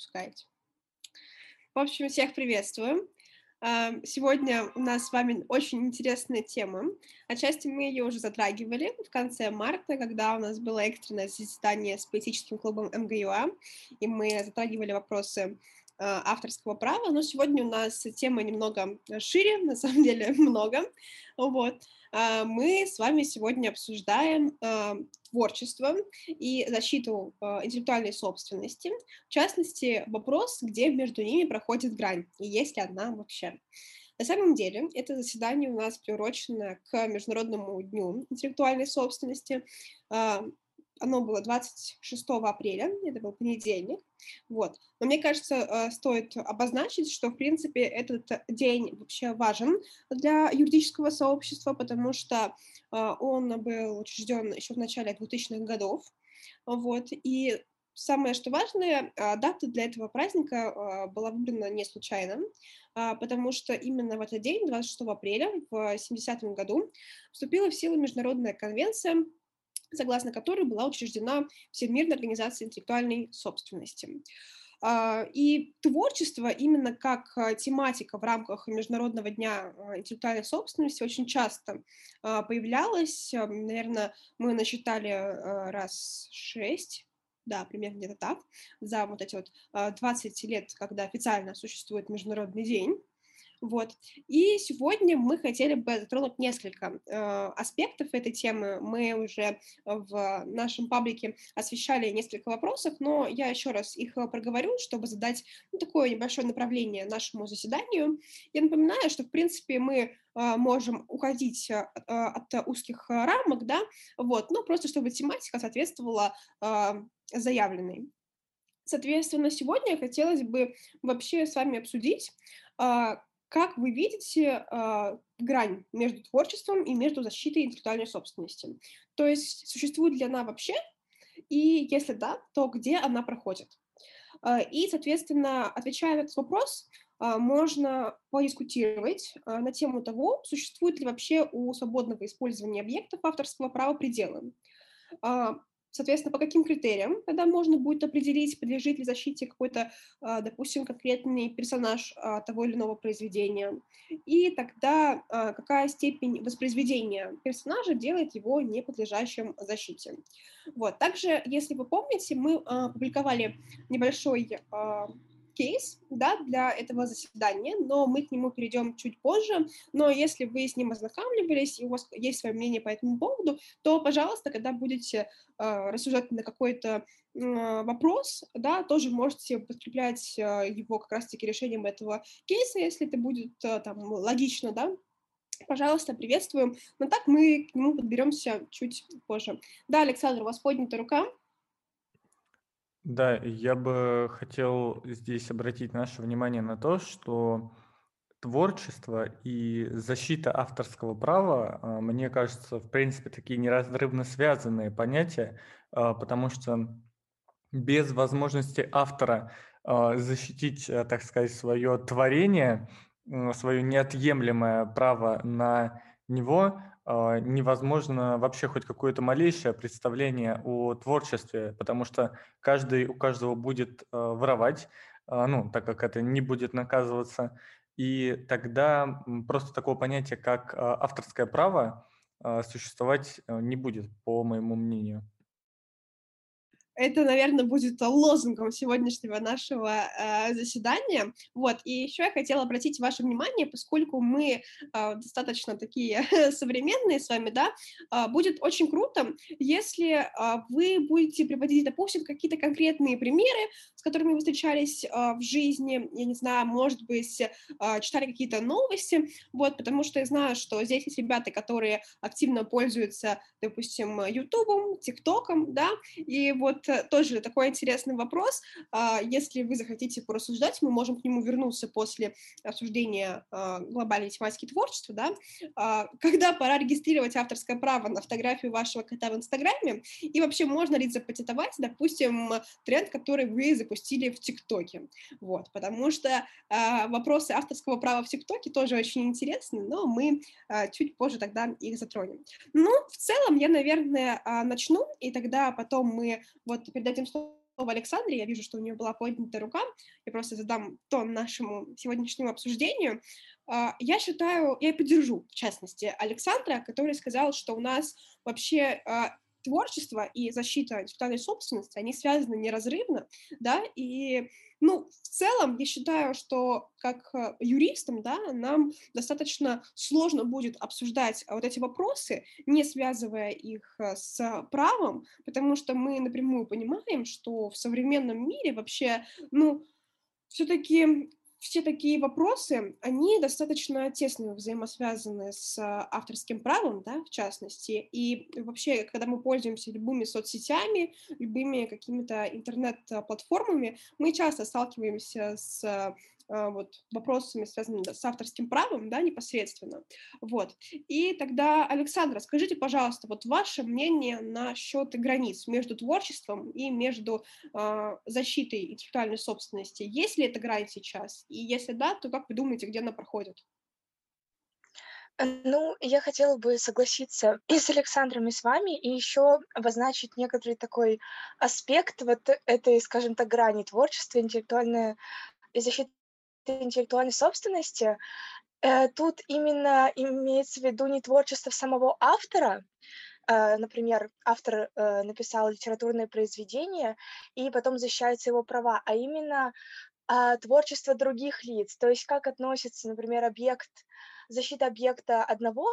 запускаете. В общем, всех приветствую. Сегодня у нас с вами очень интересная тема. Отчасти мы ее уже затрагивали в конце марта, когда у нас было экстренное заседание с политическим клубом МГЮА, и мы затрагивали вопросы а, авторского права, но сегодня у нас тема немного шире, на самом деле много. Вот. А, мы с вами сегодня обсуждаем а, творчество и защиту интеллектуальной собственности, в частности, вопрос, где между ними проходит грань, и есть ли одна вообще. На самом деле, это заседание у нас приурочено к Международному дню интеллектуальной собственности оно было 26 апреля, это был понедельник, вот. Но мне кажется, э, стоит обозначить, что, в принципе, этот день вообще важен для юридического сообщества, потому что э, он был учрежден еще в начале 2000-х годов, вот, и самое, что важное, э, дата для этого праздника была выбрана не случайно, потому что именно в этот день, 26 апреля, в 70-м году, вступила в силу Международная конвенция согласно которой была учреждена Всемирная организация интеллектуальной собственности. А, и творчество именно как а, тематика в рамках Международного дня а, интеллектуальной собственности очень часто появлялось. Наверное, мы насчитали раз шесть да, примерно где-то так, за вот эти вот 20 лет, когда официально существует Международный день. Вот. И сегодня мы хотели бы затронуть несколько э, аспектов этой темы. Мы уже в нашем паблике освещали несколько вопросов, но я еще раз их проговорю, чтобы задать ну, такое небольшое направление нашему заседанию. Я напоминаю, что, в принципе, мы э, можем уходить э, от узких рамок, да, вот, ну, просто чтобы тематика соответствовала э, заявленной. Соответственно, сегодня хотелось бы вообще с вами обсудить, как вы видите э, грань между творчеством и между защитой интеллектуальной собственности? То есть существует ли она вообще? И если да, то где она проходит? Э, и, соответственно, отвечая на этот вопрос, э, можно подискутировать э, на тему того, существует ли вообще у свободного использования объектов авторского права пределы. Соответственно, по каким критериям тогда можно будет определить, подлежит ли защите какой-то, а, допустим, конкретный персонаж а, того или иного произведения, и тогда а, какая степень воспроизведения персонажа делает его не подлежащим защите. Вот. Также, если вы помните, мы опубликовали небольшой кейс да, для этого заседания, но мы к нему перейдем чуть позже. Но если вы с ним ознакомливались, и у вас есть свое мнение по этому поводу, то, пожалуйста, когда будете э, рассуждать на какой-то э, вопрос, да, тоже можете подкреплять э, его как раз-таки решением этого кейса, если это будет э, там логично, да, пожалуйста, приветствуем. Но так мы к нему подберемся чуть позже. Да, Александр, у вас поднята рука. Да, я бы хотел здесь обратить наше внимание на то, что творчество и защита авторского права, а, мне кажется, в принципе, такие неразрывно связанные понятия, а, потому что без возможности автора а, защитить, так сказать, свое творение, свое неотъемлемое право на него, невозможно вообще хоть какое-то малейшее представление о творчестве, потому что каждый, у каждого будет а, воровать, а, ну, так как это не будет наказываться, и тогда просто такого понятия, как авторское право, существовать не будет, по моему мнению. Это, наверное, будет лозунгом сегодняшнего нашего э, заседания. Вот, и еще я хотела обратить ваше внимание, поскольку мы э, достаточно такие современные с вами, да, э, будет очень круто, если э, вы будете приводить, допустим, какие-то конкретные примеры, с которыми вы встречались э, в жизни, я не знаю, может быть, э, читали какие-то новости, вот, потому что я знаю, что здесь есть ребята, которые активно пользуются, допустим, Ютубом, ТикТоком, да, и вот тоже такой интересный вопрос. А, если вы захотите порассуждать, мы можем к нему вернуться после обсуждения а, глобальной тематики творчества, да, а, когда пора регистрировать авторское право на фотографию вашего кота в Инстаграме, и вообще можно ли запатентовать, допустим, тренд, который вы запустили в ТикТоке, вот, потому что вопросы авторского права в ТикТоке тоже очень интересны, но мы чуть позже тогда их затронем. Ну, в целом, я, наверное, начну, и тогда потом мы вот вот передадим слово Александре, я вижу, что у нее была поднята рука, я просто задам тон нашему сегодняшнему обсуждению. А, я считаю, я поддержу, в частности, Александра, который сказал, что у нас вообще а, творчество и защита интеллектуальной собственности, они связаны неразрывно, да, и, ну, в целом, я считаю, что как э, юристам, да, нам достаточно сложно будет обсуждать вот эти вопросы, не связывая их э, с правом, потому что мы напрямую понимаем, что в современном мире вообще, ну, все-таки все такие вопросы, они достаточно тесно взаимосвязаны с а, авторским правом, да, в частности, и вообще, когда мы пользуемся любыми соцсетями, любыми какими-то интернет-платформами, мы часто сталкиваемся с вот, вопросами, связанными с авторским правом, да, непосредственно. Вот. И тогда, Александра, скажите, пожалуйста, вот ваше мнение насчет границ между творчеством и между э, защитой интеллектуальной собственности. Есть ли эта грань сейчас? И если да, то как вы думаете, где она проходит? Э, ну, я хотела бы согласиться и с Александром, и с вами, и еще обозначить некоторый такой аспект вот этой, скажем так, грани творчества, интеллектуальной и защиты интеллектуальной собственности, э, тут именно имеется в виду не творчество самого автора, э, например, автор э, написал литературное произведение, и потом защищаются его права, а именно а, творчество других лиц, то есть как относится, например, объект, защита объекта одного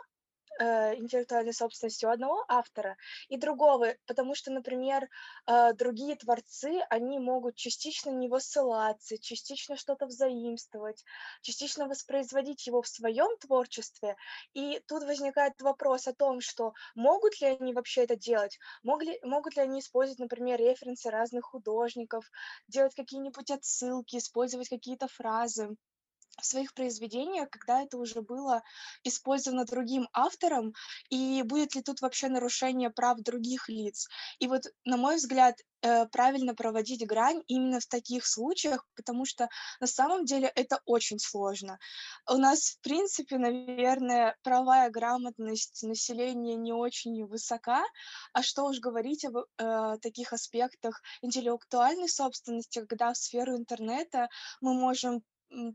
интеллектуальной собственностью одного автора и другого, потому что, например, э, другие творцы, они могут частично не ссылаться, частично что-то взаимствовать, частично воспроизводить его в своем творчестве, и тут возникает вопрос о том, что могут ли они вообще это делать, могли, могут ли они использовать, например, референсы разных художников, делать какие-нибудь отсылки, использовать какие-то фразы, в своих произведениях, когда это уже было использовано другим автором, и будет ли тут вообще нарушение прав других лиц. И вот, на мой взгляд, э, правильно проводить грань именно в таких случаях, потому что на самом деле это очень сложно. У нас, в принципе, наверное, правая грамотность населения не очень высока, а что уж говорить об э, таких аспектах интеллектуальной собственности, когда в сферу интернета мы можем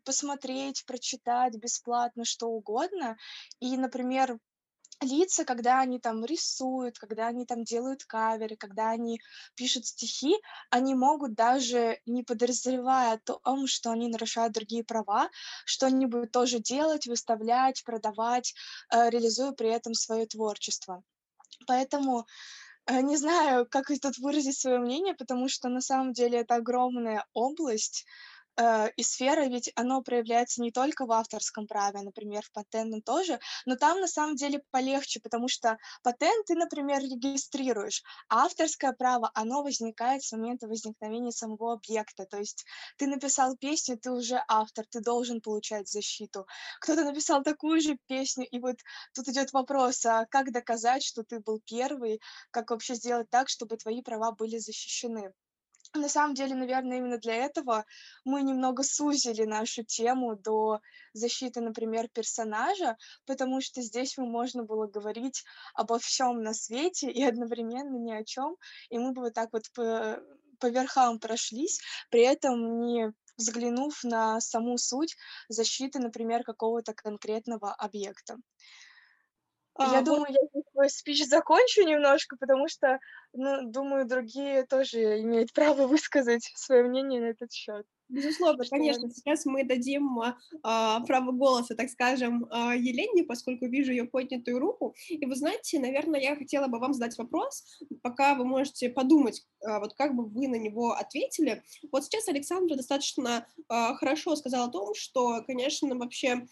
посмотреть, прочитать бесплатно что угодно. И, например, лица, когда они там рисуют, когда они там делают каверы, когда они пишут стихи, они могут даже не подозревая о том, что они нарушают другие права, что-нибудь тоже делать, выставлять, продавать, э, реализуя при этом свое творчество. Поэтому э, не знаю, как тут выразить свое мнение, потому что на самом деле это огромная область, и сфера, ведь оно проявляется не только в авторском праве, например, в патентном тоже, но там на самом деле полегче, потому что патент ты, например, регистрируешь, а авторское право, оно возникает с момента возникновения самого объекта, то есть ты написал песню, ты уже автор, ты должен получать защиту. Кто-то написал такую же песню, и вот тут идет вопрос, а как доказать, что ты был первый, как вообще сделать так, чтобы твои права были защищены? На самом деле, наверное, именно для этого мы немного сузили нашу тему до защиты, например, персонажа, потому что здесь мы можно было говорить обо всем на свете и одновременно ни о чем, и мы бы вот так вот по, по верхам прошлись, при этом не взглянув на саму суть защиты, например, какого-то конкретного объекта. А, я вот... думаю, я свой спич закончу немножко, потому что, ну, думаю, другие тоже имеют право высказать свое мнение на этот счет. Безусловно, что... конечно. Сейчас мы дадим а, право голоса, так скажем, а, Елене, поскольку вижу ее поднятую руку. И вы знаете, наверное, я хотела бы вам задать вопрос, пока вы можете подумать, а, вот как бы вы на него ответили. Вот сейчас Александра достаточно а, хорошо сказала о том, что, конечно, вообще а,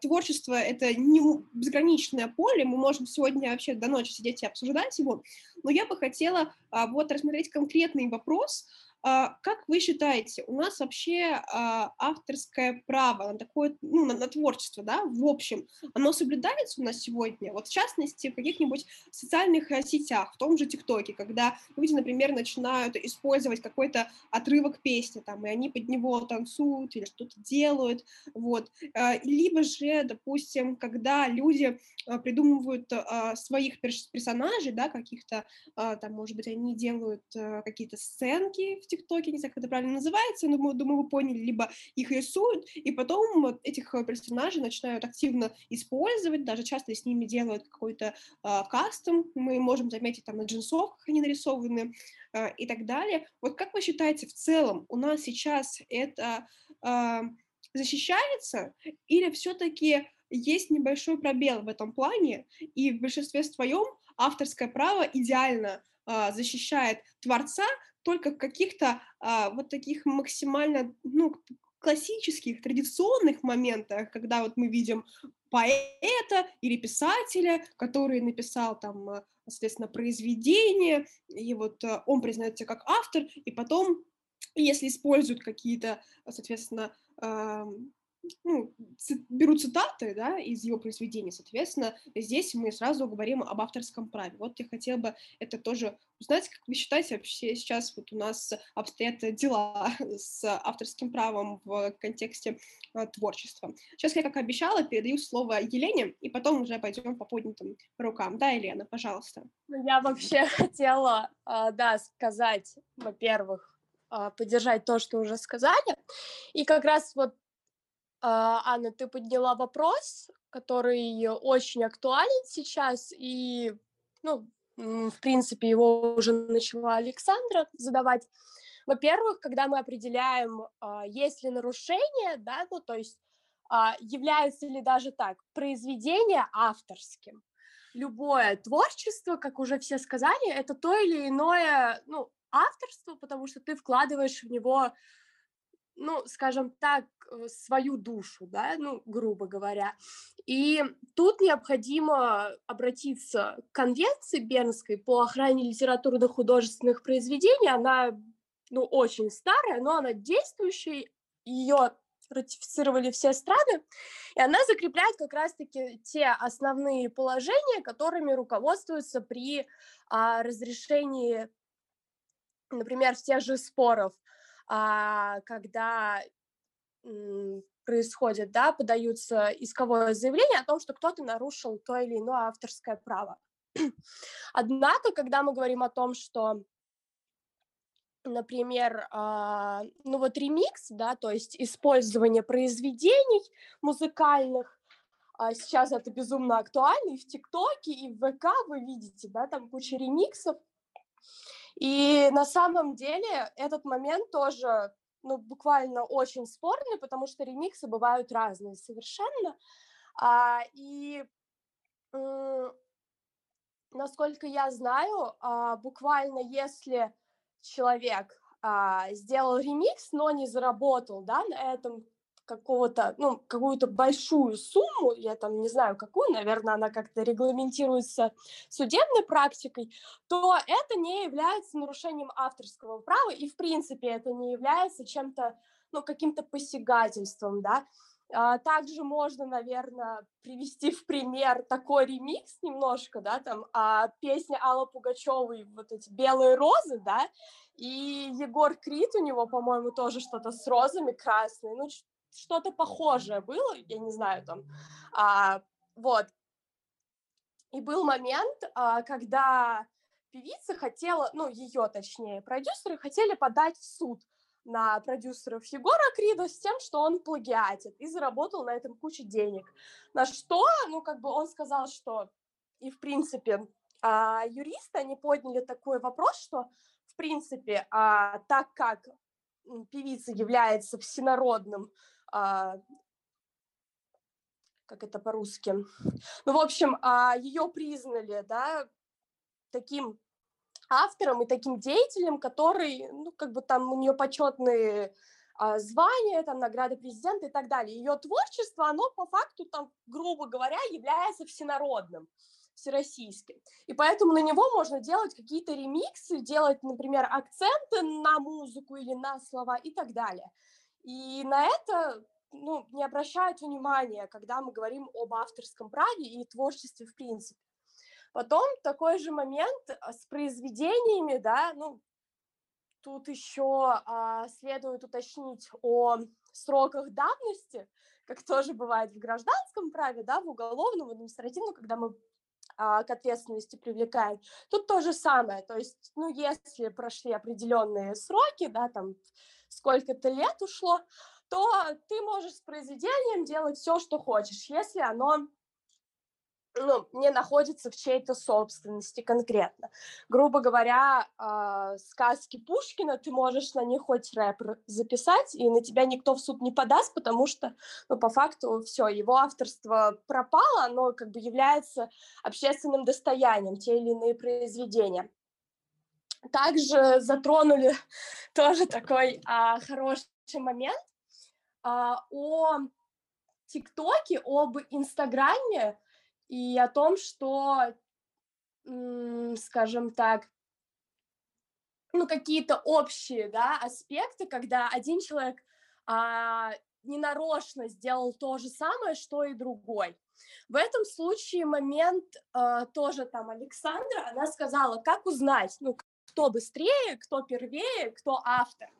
творчество — это не безграничное поле, мы можем сегодня вообще до ночи сидеть и обсуждать его, но я бы хотела а, вот рассмотреть конкретный вопрос, а, как вы считаете, у нас вообще а, авторское право на такое, ну, на, на творчество, да, в общем, оно соблюдается у нас сегодня? Вот в частности, в каких-нибудь социальных э, сетях, в том же ТикТоке, когда люди, например, начинают использовать какой-то отрывок песни, там, и они под него танцуют или что-то делают, вот. А, либо же, допустим, когда люди придумывают своих персонажей, да, каких-то, там, может быть, они делают какие-то сценки в ТикТоке, не знаю, как это правильно называется, но, думаю, вы поняли, либо их рисуют, и потом вот этих э, персонажей начинают активно использовать, даже часто с ними делают какой-то э, кастом, мы можем заметить там на джинсовках они нарисованы э, и так далее. Вот как вы считаете, в целом у нас сейчас это э, защищается или все-таки есть небольшой пробел в этом плане, и в большинстве своем авторское право идеально э, защищает творца, только в каких-то а, вот таких максимально, ну, классических, традиционных моментах, когда вот мы видим поэта или писателя, который написал там, а, соответственно, произведение, и вот а, он признается как автор, и потом, если используют какие-то, соответственно, ну, беру цитаты, да, из его произведений, соответственно, здесь мы сразу говорим об авторском праве. Вот я хотела бы это тоже узнать, как вы считаете, вообще сейчас вот у нас обстоят дела с авторским правом в контексте а, творчества. Сейчас я, как обещала, передаю слово Елене, и потом уже пойдем по поднятым рукам. Да, Елена, пожалуйста. Ну, я вообще хотела, а, да, сказать, во-первых, а, поддержать то, что уже сказали. И как раз вот Анна, ты подняла вопрос, который очень актуален сейчас, и, ну, в принципе, его уже начала Александра задавать. Во-первых, когда мы определяем, а, есть ли нарушение, да, ну, то есть а, является ли даже так произведение авторским. Любое творчество, как уже все сказали, это то или иное, ну, авторство, потому что ты вкладываешь в него ну, скажем так, э, свою душу, да, ну, грубо говоря. И тут необходимо обратиться к конвенции Бернской по охране литературных художественных произведений. Она, ну, очень старая, но она действующая, ее ратифицировали все страны, и она закрепляет как раз-таки те основные положения, которыми руководствуются при а, разрешении, например, тех же споров когда происходит, да, подаются исковое заявление о том, что кто-то нарушил то или иное авторское право. Однако, когда мы говорим о том, что, например, а, ну вот ремикс, да, то есть использование произведений музыкальных, а сейчас это безумно актуально и в ТикТоке, и в ВК вы видите, да, там куча ремиксов, и на самом деле этот момент тоже ну, буквально очень спорный, потому что ремиксы бывают разные совершенно. А, и насколько я знаю, а, буквально если человек а, сделал ремикс, но не заработал да, на этом какого-то, ну, какую-то большую сумму, я там не знаю какую, наверное, она как-то регламентируется судебной практикой, то это не является нарушением авторского права, и, в принципе, это не является чем-то, ну, каким-то посягательством, да. А, также можно, наверное, привести в пример такой ремикс немножко, да, там, а, песня Аллы Пугачевой, вот эти «Белые розы», да, и Егор Крид у него, по-моему, тоже что-то с розами красные, ну, что-то похожее было, я не знаю, там, а, вот. И был момент, а, когда певица хотела, ну, ее, точнее, продюсеры хотели подать в суд на продюсеров Егора Крида с тем, что он плагиатит и заработал на этом кучу денег. На что, ну, как бы он сказал, что и, в принципе, а, юристы, они подняли такой вопрос, что, в принципе, а, так как певица является всенародным а, как это по-русски. Ну, в общем, а, ее признали, да, таким автором и таким деятелем, который, ну, как бы там у нее почетные а, звания, там, награды президента и так далее. Ее творчество, оно по факту, там, грубо говоря, является всенародным. всероссийский. И поэтому на него можно делать какие-то ремиксы, делать, например, акценты на музыку или на слова и так далее. И на это ну, не обращают внимания, когда мы говорим об авторском праве и творчестве в принципе. Потом такой же момент а, с произведениями, да, ну, тут еще а, следует уточнить о сроках давности, как тоже бывает в гражданском праве, да, в уголовном, в административном, когда мы а, к ответственности привлекаем. Тут то же самое, то есть, ну, если прошли определенные сроки, да, там сколько-то лет ушло, то ты можешь с произведением делать все, что хочешь, если оно ну, не находится в чьей-то собственности конкретно. Грубо говоря, э, сказки Пушкина, ты можешь на них хоть рэп записать, и на тебя никто в суд не подаст, потому что, ну, по факту, все, его авторство пропало, оно как бы является общественным достоянием, те или иные произведения. Также затронули тоже такой а, хороший момент а, о ТикТоке, об Инстаграме, и о том, что, скажем так, ну, какие-то общие, да, аспекты, когда один человек а, ненарочно сделал то же самое, что и другой. В этом случае момент а, тоже там Александра, она сказала, как узнать, ну, кто быстрее, кто первее, кто автор.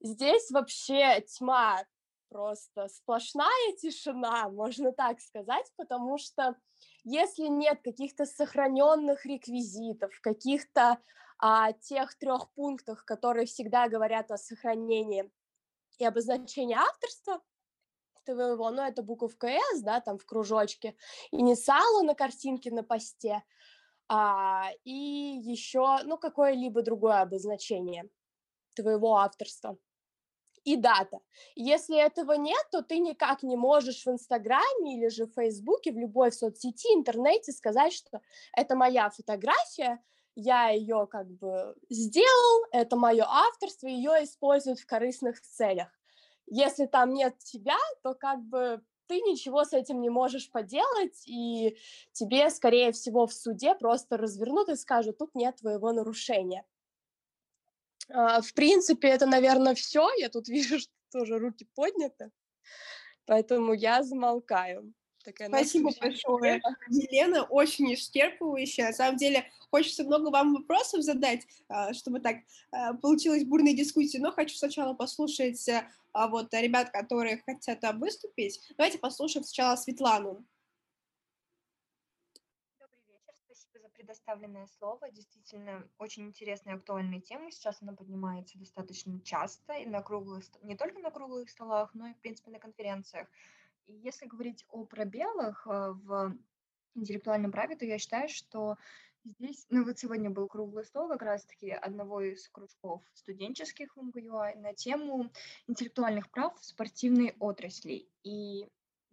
Здесь вообще тьма просто сплошная тишина, можно так сказать, потому что если нет каких-то сохраненных реквизитов, каких-то а, тех трех пунктах, которые всегда говорят о сохранении и обозначении авторства твоего, ну, это буковка «С», да, там в кружочке, инициалы на картинке на посте, а, и еще, ну, какое-либо другое обозначение твоего авторства и дата. Если этого нет, то ты никак не можешь в Инстаграме или же в Фейсбуке, в любой соцсети, интернете сказать, что это моя фотография, я ее как бы сделал, это мое авторство, ее используют в корыстных целях. Если там нет тебя, то как бы ты ничего с этим не можешь поделать, и тебе, скорее всего, в суде просто развернут и скажут, тут нет твоего нарушения. А, в принципе, это, наверное, все. Я тут вижу, что тоже руки подняты. Поэтому я замолкаю. Такая Спасибо большое, Елена, очень исчерпывающая. На самом деле, хочется много вам вопросов задать, а, чтобы так а, получилась бурная дискуссия, но хочу сначала послушать вот ребят, которые хотят выступить. Давайте послушаем сначала Светлану. предоставленное слово. Действительно, очень интересная и актуальная тема. Сейчас она поднимается достаточно часто и на круглых, не только на круглых столах, но и, в принципе, на конференциях. И если говорить о пробелах э, в интеллектуальном праве, то я считаю, что здесь, ну вот сегодня был круглый стол как раз-таки одного из кружков студенческих в МГУА на тему интеллектуальных прав в спортивной отрасли. И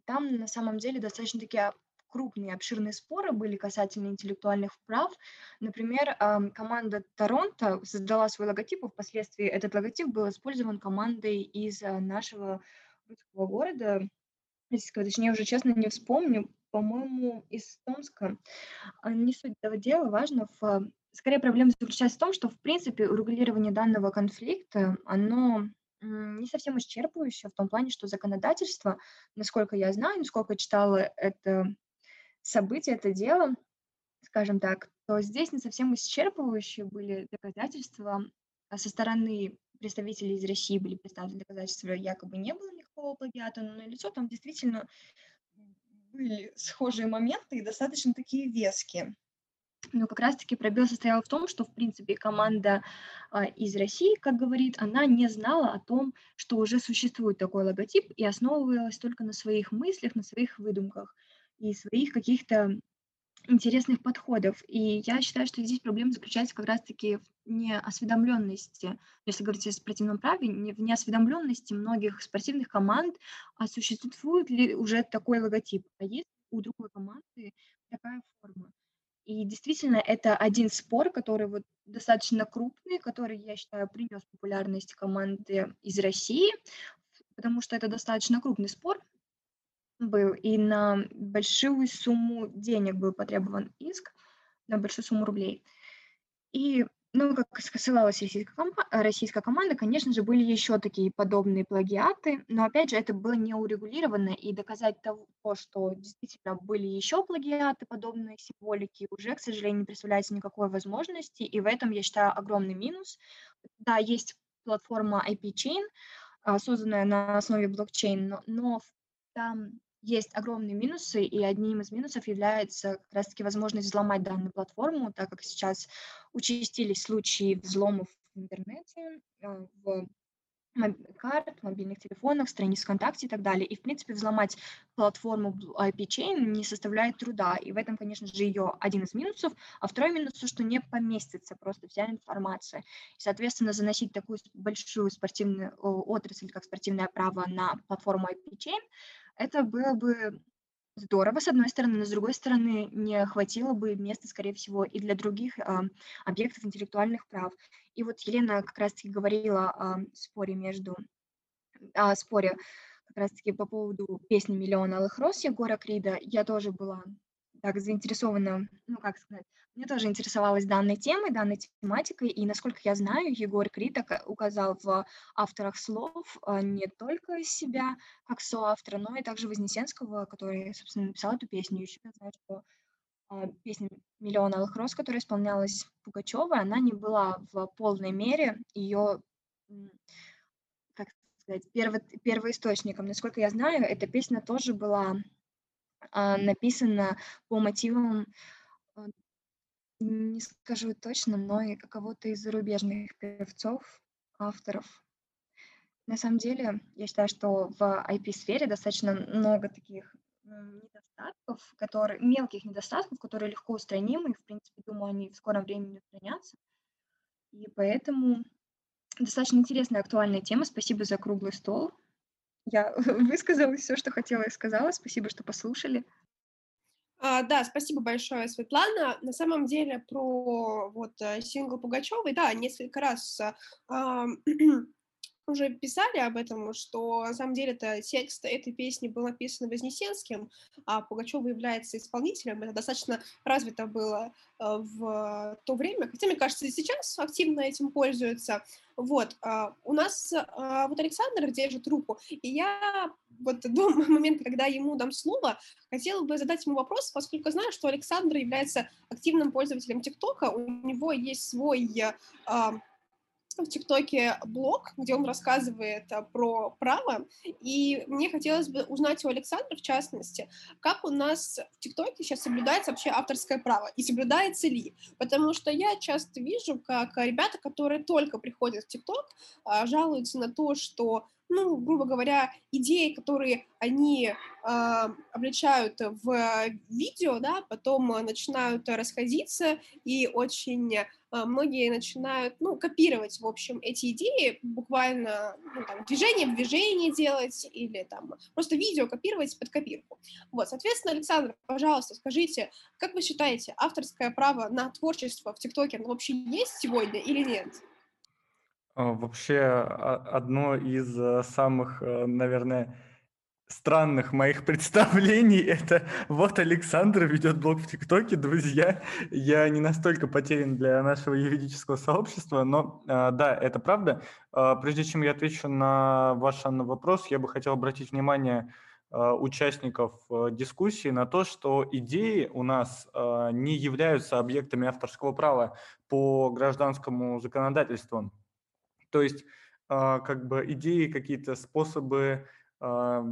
там на самом деле достаточно таки крупные, обширные споры были касательно интеллектуальных прав. Например, команда Торонто создала свой логотип, и впоследствии этот логотип был использован командой из э, нашего русского города, точнее, уже честно не вспомню, по-моему, из Томска. А, не суть этого дела, важно в... Скорее, проблема заключается в том, что, в принципе, урегулирование данного конфликта, оно не совсем исчерпывающее в том плане, что законодательство, насколько я знаю, насколько читала это событие, это дело, скажем так, то здесь не совсем исчерпывающие были доказательства а со стороны представителей из России были представлены доказательства, якобы не было никакого плагиата, но на лицо там действительно были схожие моменты и достаточно такие веские. Но как раз-таки пробел состоял в том, что, в принципе, команда а, из России, как говорит, она не знала о том, что уже существует такой логотип и основывалась только на своих мыслях, на своих выдумках и своих каких-то интересных подходов. И я считаю, что здесь проблема заключается как раз-таки в неосведомленности, если говорить о спортивном праве, в неосведомленности многих спортивных команд, а существует ли уже такой логотип, а есть у другой команды такая форма. И действительно, это один спор, который вот достаточно крупный, который, я считаю, принес популярность команды из России, потому что это достаточно крупный спор, был, и на большую сумму денег был потребован иск, на большую сумму рублей. И ну, как ссылалась российская, комpa- российская команда, конечно же, были еще такие подобные плагиаты, но опять же, это было не урегулировано, и доказать того, что действительно были еще плагиаты подобной символики, уже, к сожалению, не представляется никакой возможности, и в этом, я считаю, огромный минус. Да, есть платформа IP-Chain, а, созданная на основе блокчейн, но, но там есть огромные минусы, и одним из минусов является как раз-таки возможность взломать данную платформу, так как сейчас участились случаи взломов в интернете, э, в карт, мобильных телефонах, страниц ВКонтакте и так далее. И, в принципе, взломать платформу IP-Chain не составляет труда. И в этом, конечно же, ее один из минусов. А второй минус, что не поместится просто вся информация. И, соответственно, заносить такую большую спортивную отрасль, как спортивное право, на платформу IP-Chain – это было бы здорово, с одной стороны, но с другой стороны, не хватило бы места, скорее всего, и для других а, объектов интеллектуальных прав. И вот Елена как раз-таки говорила о споре между, о споре как раз-таки по поводу песни «Миллион алых роз» Егора Крида. Я тоже была так заинтересована, ну, как сказать, мне тоже интересовалась данной темой, данной тематикой, и, насколько я знаю, Егор Криток указал в авторах слов а, не только себя как соавтора, но и также Вознесенского, который, собственно, написал эту песню. Еще я знаю, что а, песня «Миллион алых роз», которая исполнялась Пугачевой, она не была в полной мере ее, как сказать, перво, первоисточником. Насколько я знаю, эта песня тоже была а, написана по мотивам, а, не скажу точно, но и кого-то из зарубежных певцов, авторов. На самом деле, я считаю, что в IP-сфере достаточно много таких недостатков, которые, мелких недостатков, которые легко устранимы, и, в принципе, думаю, они в скором времени устранятся. И поэтому достаточно интересная, актуальная тема. Спасибо за круглый стол. Я высказала все, что хотела и сказала. Спасибо, что послушали. А, да, спасибо большое, Светлана. На самом деле про вот э, сингл Пугачевой, да, несколько раз а, уже писали об этом, что на самом деле это текст этой песни был написан Вознесенским, а Пугачева является исполнителем. Это достаточно развито было э, в то время, хотя, мне кажется, и сейчас активно этим пользуются. Вот, а, у нас а, вот Александр держит руку, и я вот до момента, когда ему дам слово, хотела бы задать ему вопрос, поскольку знаю, что Александр является активным пользователем ТикТока, у него есть свой в ТикТоке блог, где он рассказывает а, про право, и мне хотелось бы узнать у Александра, в частности, как у нас в ТикТоке сейчас соблюдается вообще авторское право, и соблюдается ли, потому что я часто вижу, как ребята, которые только приходят в ТикТок, а, жалуются на то, что ну, грубо говоря, идеи, которые они э, обличают в видео, да, потом начинают расходиться, и очень э, многие начинают, ну, копировать, в общем, эти идеи, буквально, ну, там, движение в движение делать, или там просто видео копировать под копирку. Вот, соответственно, Александр, пожалуйста, скажите, как вы считаете, авторское право на творчество в ТикТоке, оно вообще есть сегодня или нет? А, вообще, а, одно из э, самых, э, наверное, странных моих представлений это вот Александр ведет блог в ТикТоке, друзья. Я не настолько потерян для нашего юридического сообщества, но а, да, это правда. Прежде чем я отвечу на ваш вопрос, я бы хотел обратить внимание участников э, дискуссии на то, что идеи у нас не являются объектами авторского права по гражданскому законодательству. То есть а, как бы идеи, какие-то способы а,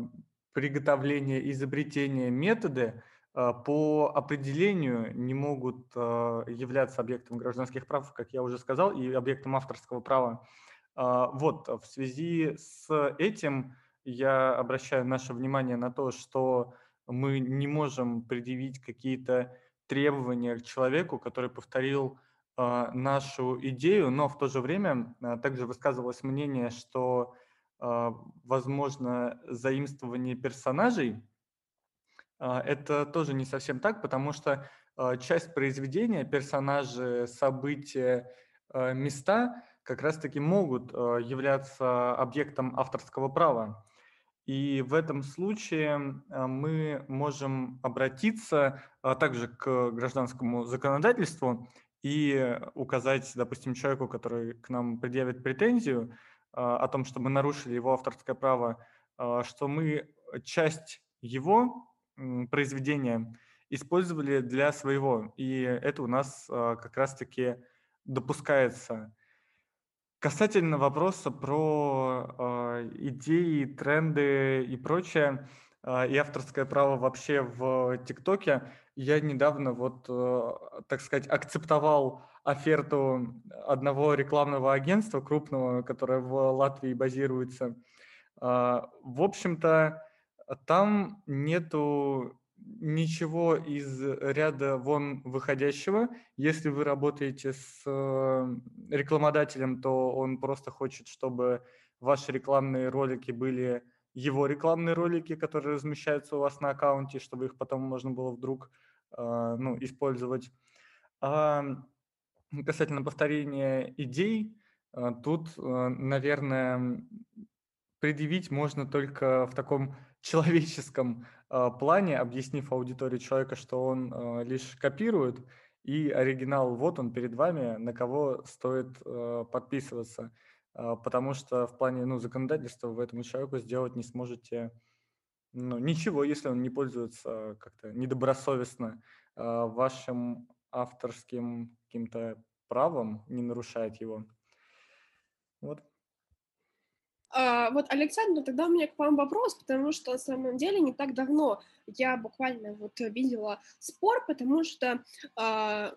приготовления, изобретения, методы а, по определению не могут являться объектом гражданских прав, как я уже сказал, и объектом авторского права. Вот, в связи с этим я обращаю наше внимание на то, что мы не можем предъявить какие-то требования к человеку, который повторил а, нашу идею, но в то же время а, также высказывалось мнение, что а, возможно заимствование персонажей. Это тоже не совсем так, потому что часть произведения, персонажи, события, места как раз-таки могут являться объектом авторского права. И в этом случае а, мы можем обратиться а, также к гражданскому законодательству и указать, допустим, человеку, который к нам предъявит претензию а, о том, что мы нарушили его авторское право, что мы часть его произведения использовали для своего. И это у нас как раз-таки допускается. Касательно вопроса про э, идеи, тренды и прочее, э, и авторское право вообще в ТикТоке, я недавно вот, э, так сказать, акцептовал оферту одного рекламного агентства крупного, которое в Латвии базируется. Э, в общем-то, там нету ничего из ряда вон выходящего. Если вы работаете с э, рекламодателем, то он просто хочет, чтобы ваши рекламные ролики были его рекламные ролики, которые размещаются у вас на аккаунте, чтобы их потом можно было вдруг э, ну, использовать. А касательно повторения идей, э, тут, наверное, предъявить можно только в таком человеческом плане, объяснив аудитории человека, что он лишь копирует, и оригинал вот он перед вами, на кого стоит подписываться. Э, потому что в плане ну, законодательства вы этому человеку сделать не сможете ну, ничего, если он не пользуется как-то недобросовестно э, вашим авторским каким-то правом, не нарушает его. Вот. А, вот, Александр, тогда у меня к вам вопрос, потому что на самом деле не так давно я буквально вот видела спор, потому что а,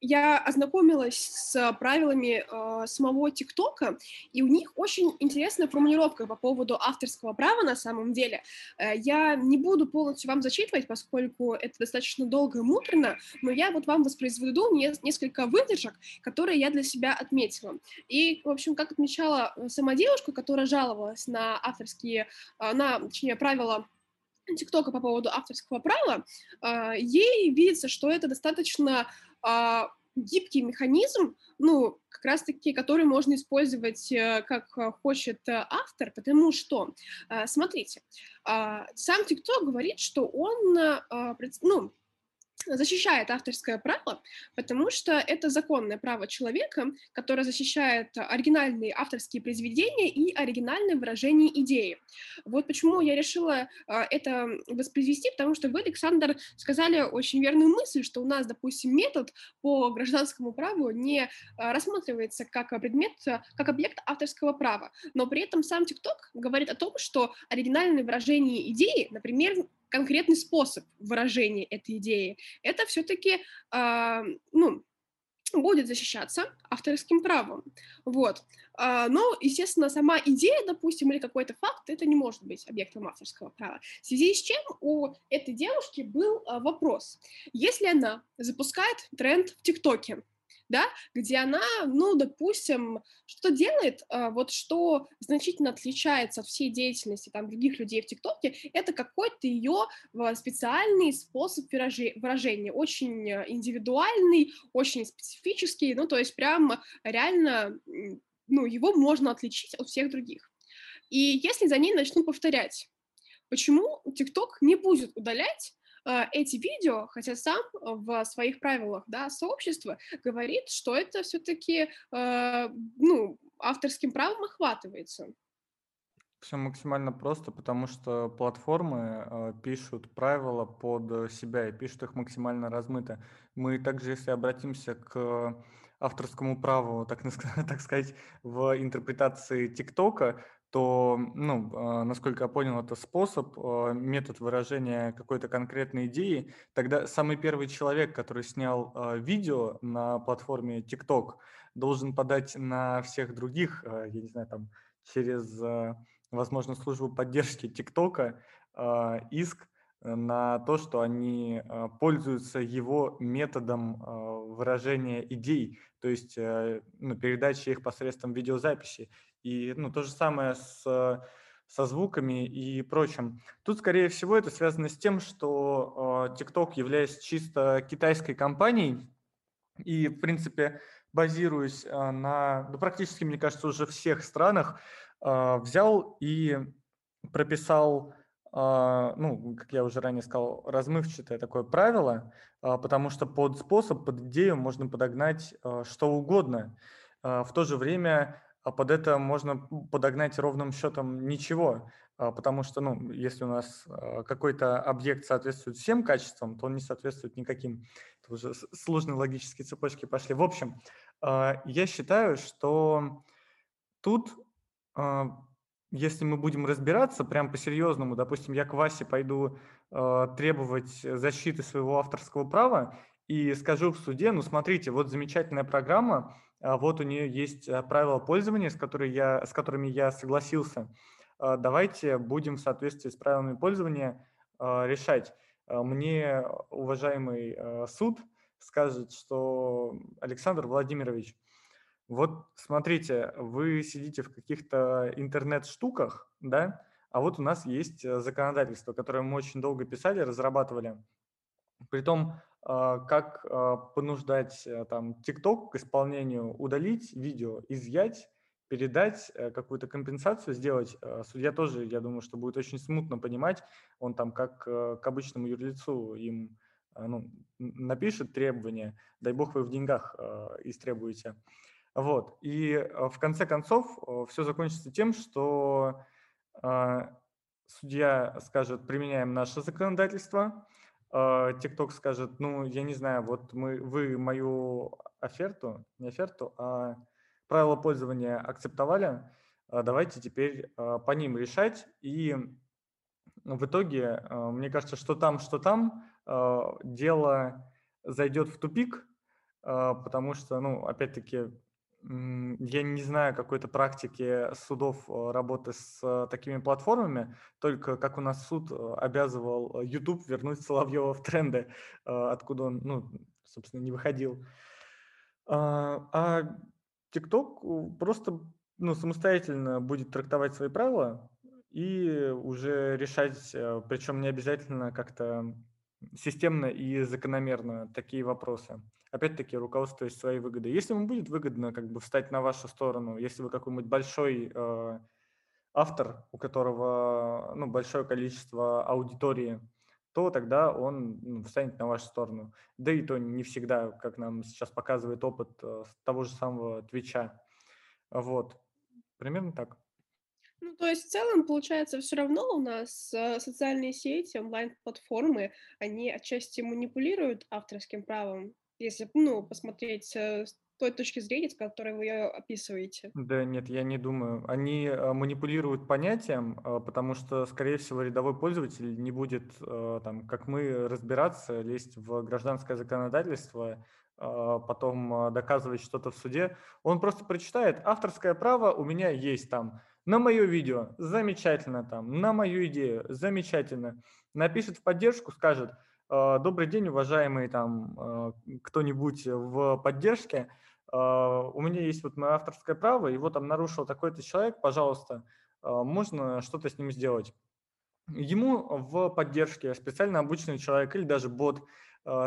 я ознакомилась с правилами э, самого ТикТока, и у них очень интересная формулировка по поводу авторского права на самом деле. Э, я не буду полностью вам зачитывать, поскольку это достаточно долго и муторно, но я вот вам воспроизведу не, несколько выдержек, которые я для себя отметила. И, в общем, как отмечала сама девушка, которая жаловалась на авторские, э, на, точнее, правила ТикТока по поводу авторского права, э, ей видится, что это достаточно а, гибкий механизм, ну, как раз-таки, который можно использовать э, как э, хочет э, автор, потому что, смотрите, а, сам TikTok говорит, что он, ну, защищает авторское право, потому что это законное право человека, которое защищает оригинальные авторские произведения и оригинальное выражение идеи. Вот почему я решила а, это воспроизвести, потому что вы, Александр, сказали очень верную мысль, что у нас, допустим, метод по гражданскому праву не а, рассматривается как предмет, как объект авторского права, но при этом сам TikTok говорит о том, что оригинальное выражение идеи, например, конкретный способ выражения этой идеи, это все-таки, э, а, ну, будет защищаться авторским правом. Вот. А, но, естественно, сама идея, допустим, или какой-то факт, это не может быть объектом авторского права. В связи с чем у этой девушки был а, вопрос. Если она запускает тренд в ТикТоке, да, где она, ну, допустим, что делает, а, вот что значительно отличается от всей деятельности там других людей в ТикТоке, это какой-то ее специальный способ выражения, очень индивидуальный, очень специфический, ну, то есть прям реально, ну, его можно отличить от всех других. И если за ней начнут повторять, почему ТикТок не будет удалять Э, эти видео, хотя сам в своих правилах да, сообщества говорит, что это все-таки э, ну, авторским правом охватывается. Все максимально просто, потому что платформы э, пишут правила под себя и пишут их максимально размыто. Мы также, если обратимся к авторскому праву, так, так сказать, в интерпретации ТикТока, то, ну, а, насколько я понял, это способ, а, метод выражения какой-то конкретной идеи. Тогда самый первый человек, который снял а, видео на платформе TikTok, должен подать на всех других, я не знаю, там, через, возможно, службу поддержки ТикТока иск на то, что они пользуются его методом выражения идей, то есть э, ну, передачи их посредством видеозаписи. И ну, то же самое с, со звуками и прочим. Тут, скорее всего, это связано с тем, что э, TikTok, являясь чисто китайской компанией, и, в принципе, базируясь э, на, ну, практически, мне кажется, уже всех странах, э, взял и прописал, ну, как я уже ранее сказал, размывчатое такое правило, потому что под способ, под идею можно подогнать что угодно. В то же время под это можно подогнать ровным счетом ничего, потому что, ну, если у нас какой-то объект соответствует всем качествам, то он не соответствует никаким. Это уже сложные логические цепочки пошли. В общем, я считаю, что тут если мы будем разбираться прям по-серьезному, допустим, я к Васе пойду требовать защиты своего авторского права и скажу в суде, ну смотрите, вот замечательная программа, вот у нее есть э, правила пользования, с, которой я, с которыми я согласился. Э, давайте будем в соответствии с правилами пользования э, решать. Мне уважаемый э, суд скажет, что Александр Владимирович, вот смотрите, вы сидите в каких-то интернет-штуках, да, а вот у нас есть э, законодательство, которое мы очень долго писали, разрабатывали. Притом, а, как а, понуждать э, там TikTok к исполнению, удалить видео, изъять, передать, э, какую-то компенсацию сделать. Судья тоже, я думаю, что будет очень смутно понимать, он там как к обычному юрлицу им ну, напишет требования, дай бог вы в деньгах истребуете. Вот. И э, в конце концов э, все закончится тем, что а, судья скажет, применяем наше законодательство, TikTok скажет, ну, я не знаю, вот мы, вы мою оферту, не оферту, а правила пользования акцептовали, а давайте теперь а, по ним решать. И в итоге, мне кажется, что там, что там, дело зайдет в тупик, потому что, ну, опять-таки, я не знаю какой-то практики судов э, работы с э, такими платформами, только как у нас суд э, обязывал YouTube вернуть Соловьева в тренды, откуда он, ну, собственно, не выходил. А, а TikTok просто ну, самостоятельно будет трактовать свои правила и уже решать, причем не обязательно как-то системно и закономерно такие вопросы опять-таки, руководствуясь своей выгодой. Если вам будет выгодно как бы встать на вашу сторону, если вы какой-нибудь большой э, автор, у которого ну, большое количество аудитории, то тогда он ну, встанет на вашу сторону. Да и то не всегда, как нам сейчас показывает опыт э, того же самого Твича. Вот. Примерно так. Ну, то есть в целом, получается, все равно у нас э, социальные сети, онлайн-платформы, они отчасти манипулируют авторским правом, если, ну, посмотреть э, с той точки зрения, с которой вы ее описываете. Да нет, я не думаю. Они э, манипулируют понятием, э, потому что, скорее всего, рядовой пользователь не будет, там, как мы, разбираться, лезть в гражданское законодательство, потом доказывать что-то в суде. Он просто прочитает, авторское право у меня есть там, на мое видео, замечательно там, на мою идею, замечательно. Напишет в поддержку, скажет – а, добрый день, уважаемый там а, кто-нибудь в поддержке. А, у меня есть вот мое авторское право, его там нарушил такой-то человек, пожалуйста, можно что-то с ним сделать. Ему в поддержке специально обученный человек или даже бот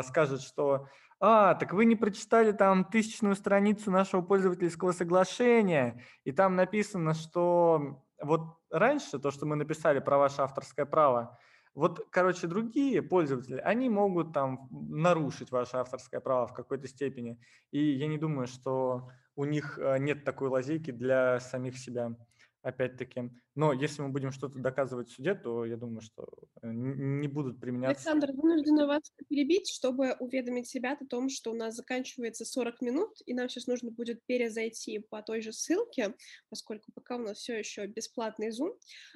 скажет, что «А, так вы не прочитали там тысячную страницу нашего пользовательского соглашения, и там написано, что вот раньше то, что мы написали про ваше авторское право, вот, короче, другие пользователи, они могут там нарушить ваше авторское право в какой-то степени. И я не думаю, что у них э, нет такой лазейки для самих себя опять-таки. Но если мы будем что-то доказывать в суде, то я думаю, что э, не будут применяться. Александр, вынуждена вас перебить, чтобы уведомить себя о том, что у нас заканчивается 40 минут, и нам сейчас нужно будет перезайти по той же ссылке, поскольку пока у нас все еще бесплатный Zoom.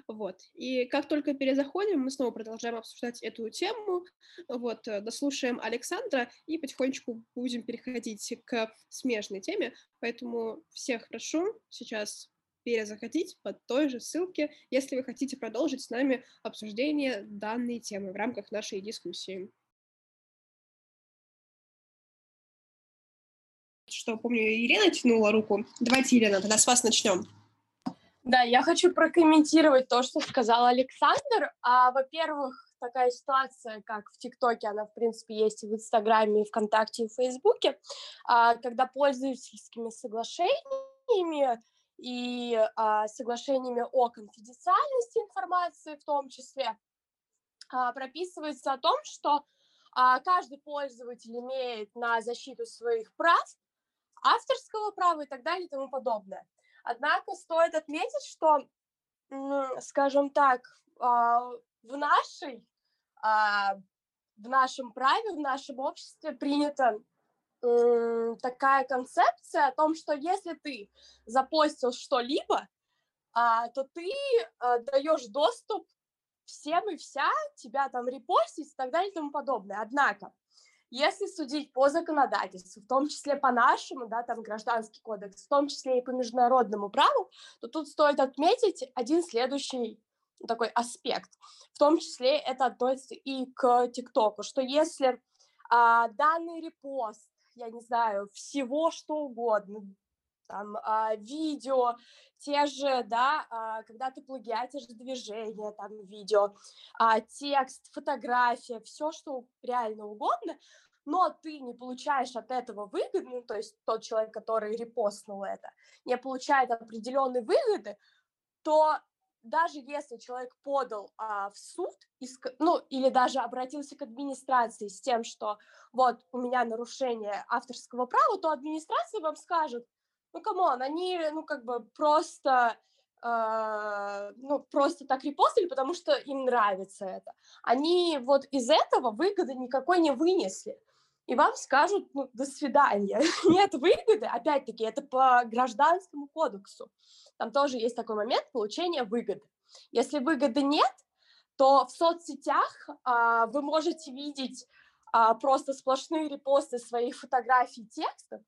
Вот. И как только перезаходим, мы снова продолжаем обсуждать эту тему. Вот, э, дослушаем Александра и потихонечку будем переходить к смежной теме. Поэтому всех прошу сейчас перезаходить по той же ссылке, если вы хотите продолжить с нами обсуждение данной темы в рамках нашей дискуссии. Что, помню, Елена тянула руку. Давайте, Елена, тогда с вас начнем. Да, я хочу прокомментировать то, что сказал Александр. А, во-первых, такая ситуация, как в ТикТоке, она, в принципе, есть и в Инстаграме, и ВКонтакте, и в Фейсбуке, а, когда пользовательскими соглашениями и а, соглашениями о конфиденциальности информации в том числе, а, прописывается о том, что а, каждый пользователь имеет на защиту своих прав, авторского права и так далее и тому подобное. Однако стоит отметить, что, скажем так, а, в нашей, а, в нашем праве, в нашем обществе принята такая концепция о том, что если ты запостил что-либо, а, то ты даешь доступ всем и вся, тебя там репостить и так далее и тому подобное. Однако, если судить по законодательству, в том числе по нашему, да, там гражданский кодекс, в том числе и по международному праву, то тут стоит отметить один следующий такой аспект. В том числе это относится и к ТикТоку, что если а, данный репост, я не знаю, всего что угодно, там, а, видео, те же, да, а, когда ты плагиатишь движение, там, видео, а, текст, фотография, все, что реально угодно, но ты не получаешь от этого выгоды, ну, то есть тот человек, который репостнул это, не получает определенной выгоды, то даже если человек подал а, в суд, ну, или даже обратился к администрации с тем, что вот у меня нарушение авторского права, то администрация вам скажет, ну, come on, они, ну, как бы просто, э, ну, просто так репостили, потому что им нравится это. Они вот из этого выгоды никакой не вынесли. И вам скажут, ну, до свидания. Нет выгоды, опять-таки, это по гражданскому кодексу. Там тоже есть такой момент получения выгоды. Если выгоды нет, то в соцсетях а, вы можете видеть а, просто сплошные репосты своих фотографий, текстов,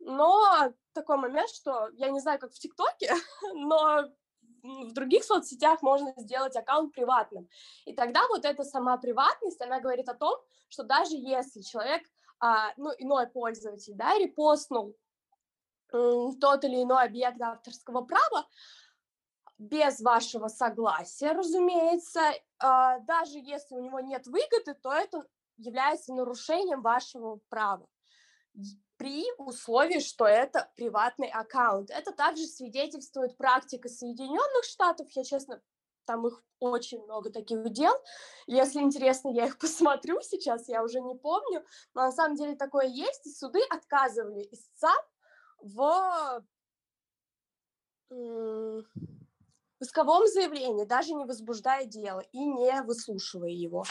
но такой момент, что я не знаю, как в ТикТоке, но в других соцсетях можно сделать аккаунт приватным. И тогда вот эта сама приватность, она говорит о том, что даже если человек, а, ну, иной пользователь, да, репостнул тот или иной объект авторского права, без вашего согласия, разумеется, а, даже если у него нет выгоды, то это является нарушением вашего права при условии, что это приватный аккаунт. Это также свидетельствует практика Соединенных Штатов. Я, честно, там их очень много таких дел. Если интересно, я их посмотрю сейчас, я уже не помню. Но на самом деле такое есть, и суды отказывали истцам в в исковом заявлении, даже не возбуждая дело и не выслушивая его.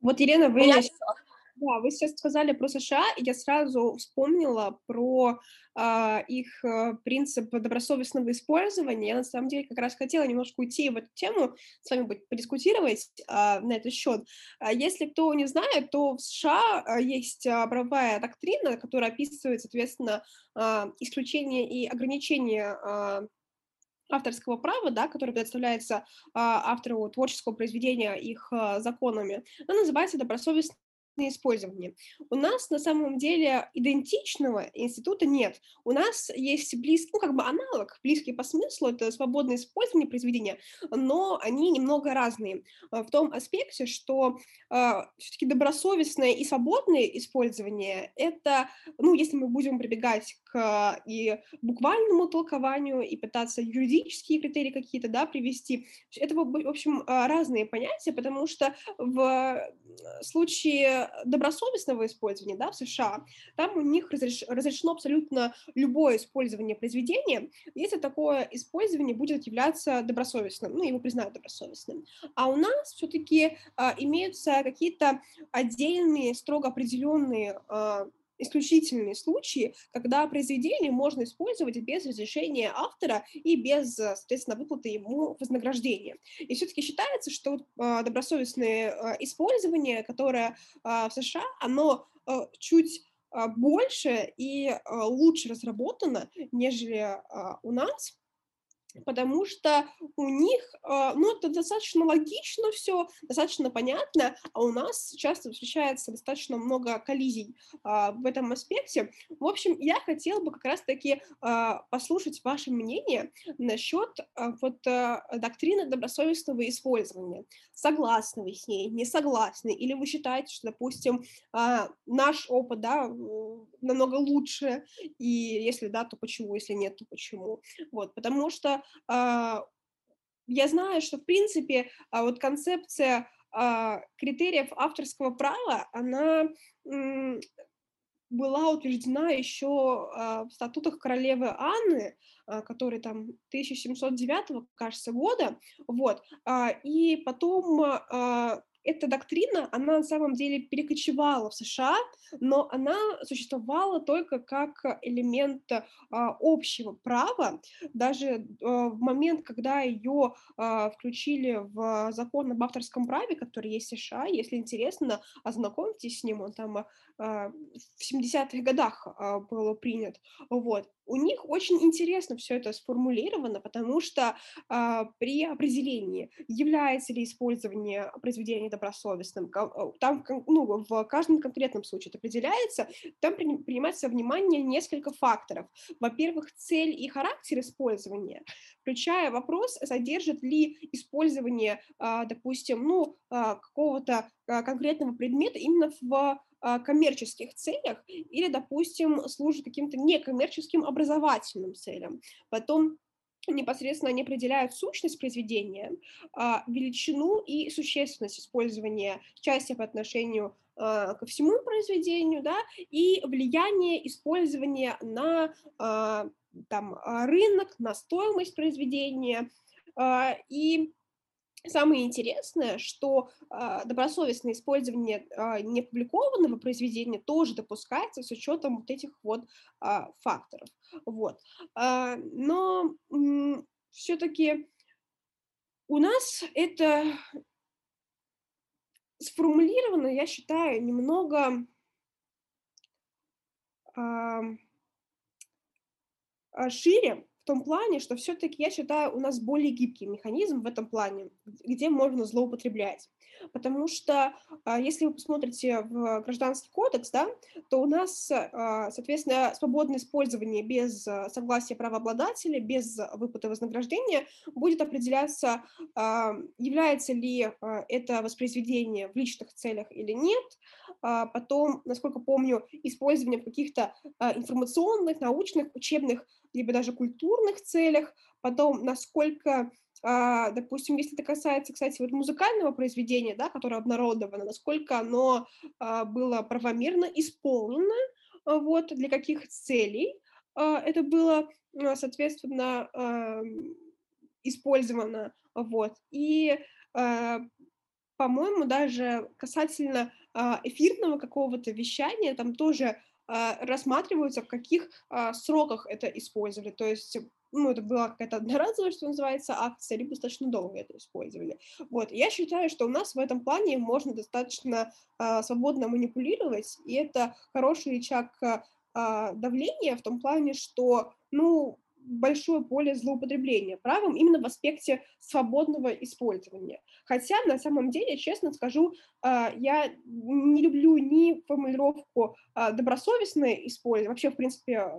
Вот, Елена, вы... Я... Да, вы сейчас сказали про США, и я сразу вспомнила про э, их э, принцип добросовестного использования. Я на самом деле как раз хотела немножко уйти в эту тему, с вами подискутировать э, на этот счет. Если кто не знает, то в США есть правовая доктрина, которая описывает, соответственно, э, исключение и ограничение э, авторского права, да, которое предоставляется а, автору творческого произведения их а, законами, она называется добросовестное использование. У нас на самом деле идентичного института нет. У нас есть близкий, ну, как бы аналог, близкий по смыслу, это свободное использование произведения, но они немного разные а, в том аспекте, что э, все-таки добросовестное и свободное использование, это, ну, если мы будем прибегать к и буквальному толкованию, и пытаться юридические критерии какие-то, да, привести, это, в общем, разные понятия, потому что в случае добросовестного использования да, в США, там у них разреш, разрешено абсолютно любое использование произведения, если такое использование будет являться добросовестным, ну, его признают добросовестным. А у нас все-таки а, имеются какие-то отдельные, строго определенные а, исключительные случаи, когда произведение можно использовать без разрешения автора и без, соответственно, выплаты ему вознаграждения. И все-таки считается, что э, добросовестное э, использование, которое э, в США, оно э, чуть больше и лучше разработано, нежели у нас, потому что у них, а, ну, это достаточно логично все, достаточно понятно, а у нас часто встречается достаточно много коллизий а, в этом аспекте. В общем, я хотела бы как раз-таки а, послушать ваше мнение насчет вот доктрины добросовестного использования. Согласны вы с ней, не согласны? Или вы считаете, что, допустим, наш опыт, да, намного лучше, и если да, то почему, если нет, то почему? Вот, потому что а, я знаю, что, в принципе, а, вот концепция а, критериев авторского права, она была утверждена еще в статутах королевы Анны, который там 1709, кажется, года, вот, и потом эта доктрина, она на самом деле перекочевала в США, но она существовала только как элемент а, общего права. Даже а, в момент, когда ее а, включили в закон об авторском праве, который есть в США, если интересно, ознакомьтесь с ним, он там а, в 70-х годах а, было принят. Вот у них очень интересно все это сформулировано, потому что э, при определении, является ли использование произведения добросовестным, а, там ну, в каждом конкретном случае это определяется, там при, принимается внимание несколько факторов. Во-первых, цель и характер использования, включая вопрос, содержит ли использование, э, допустим, ну, э, какого-то конкретного предмета именно в коммерческих целях или, допустим, служит каким-то некоммерческим образовательным целям. Потом непосредственно они определяют сущность произведения, а, величину и существенность использования части по отношению а, ко всему произведению, да, и влияние использования на там, рынок, на стоимость произведения. И Самое интересное, что э, добросовестное использование э, неопубликованного произведения тоже допускается с учетом вот этих вот э, факторов. Вот. Э, но э, все-таки у нас это сформулировано, я считаю, немного э, шире, в том плане, что все-таки, я считаю, у нас более гибкий механизм в этом плане, где можно злоупотреблять. Потому что, а, если вы посмотрите в Гражданский кодекс, да, то у нас, а, соответственно, свободное использование без а, согласия правообладателя, без выплаты вознаграждения будет определяться, является ли это воспроизведение в личных целях или нет. Потом, насколько помню, использование в каких-то информационных, научных, учебных либо даже культурных целях, потом насколько допустим, если это касается, кстати, вот музыкального произведения, да, которое обнародовано, насколько оно а, было правомерно исполнено, а, вот, для каких целей это было, соответственно, использовано, вот, и, по-моему, даже касательно эфирного какого-то вещания, там тоже а, рассматриваются, в каких а, сроках это использовали. То есть ну, это была какая-то одноразовая, что называется, акция, либо достаточно долго это использовали. Вот, я считаю, что у нас в этом плане можно достаточно э, свободно манипулировать, и это хороший рычаг э, давления в том плане, что, ну, большое поле злоупотребления правом именно в аспекте свободного использования. Хотя, на самом деле, честно скажу, я не люблю ни формулировку добросовестное использование, вообще, в принципе,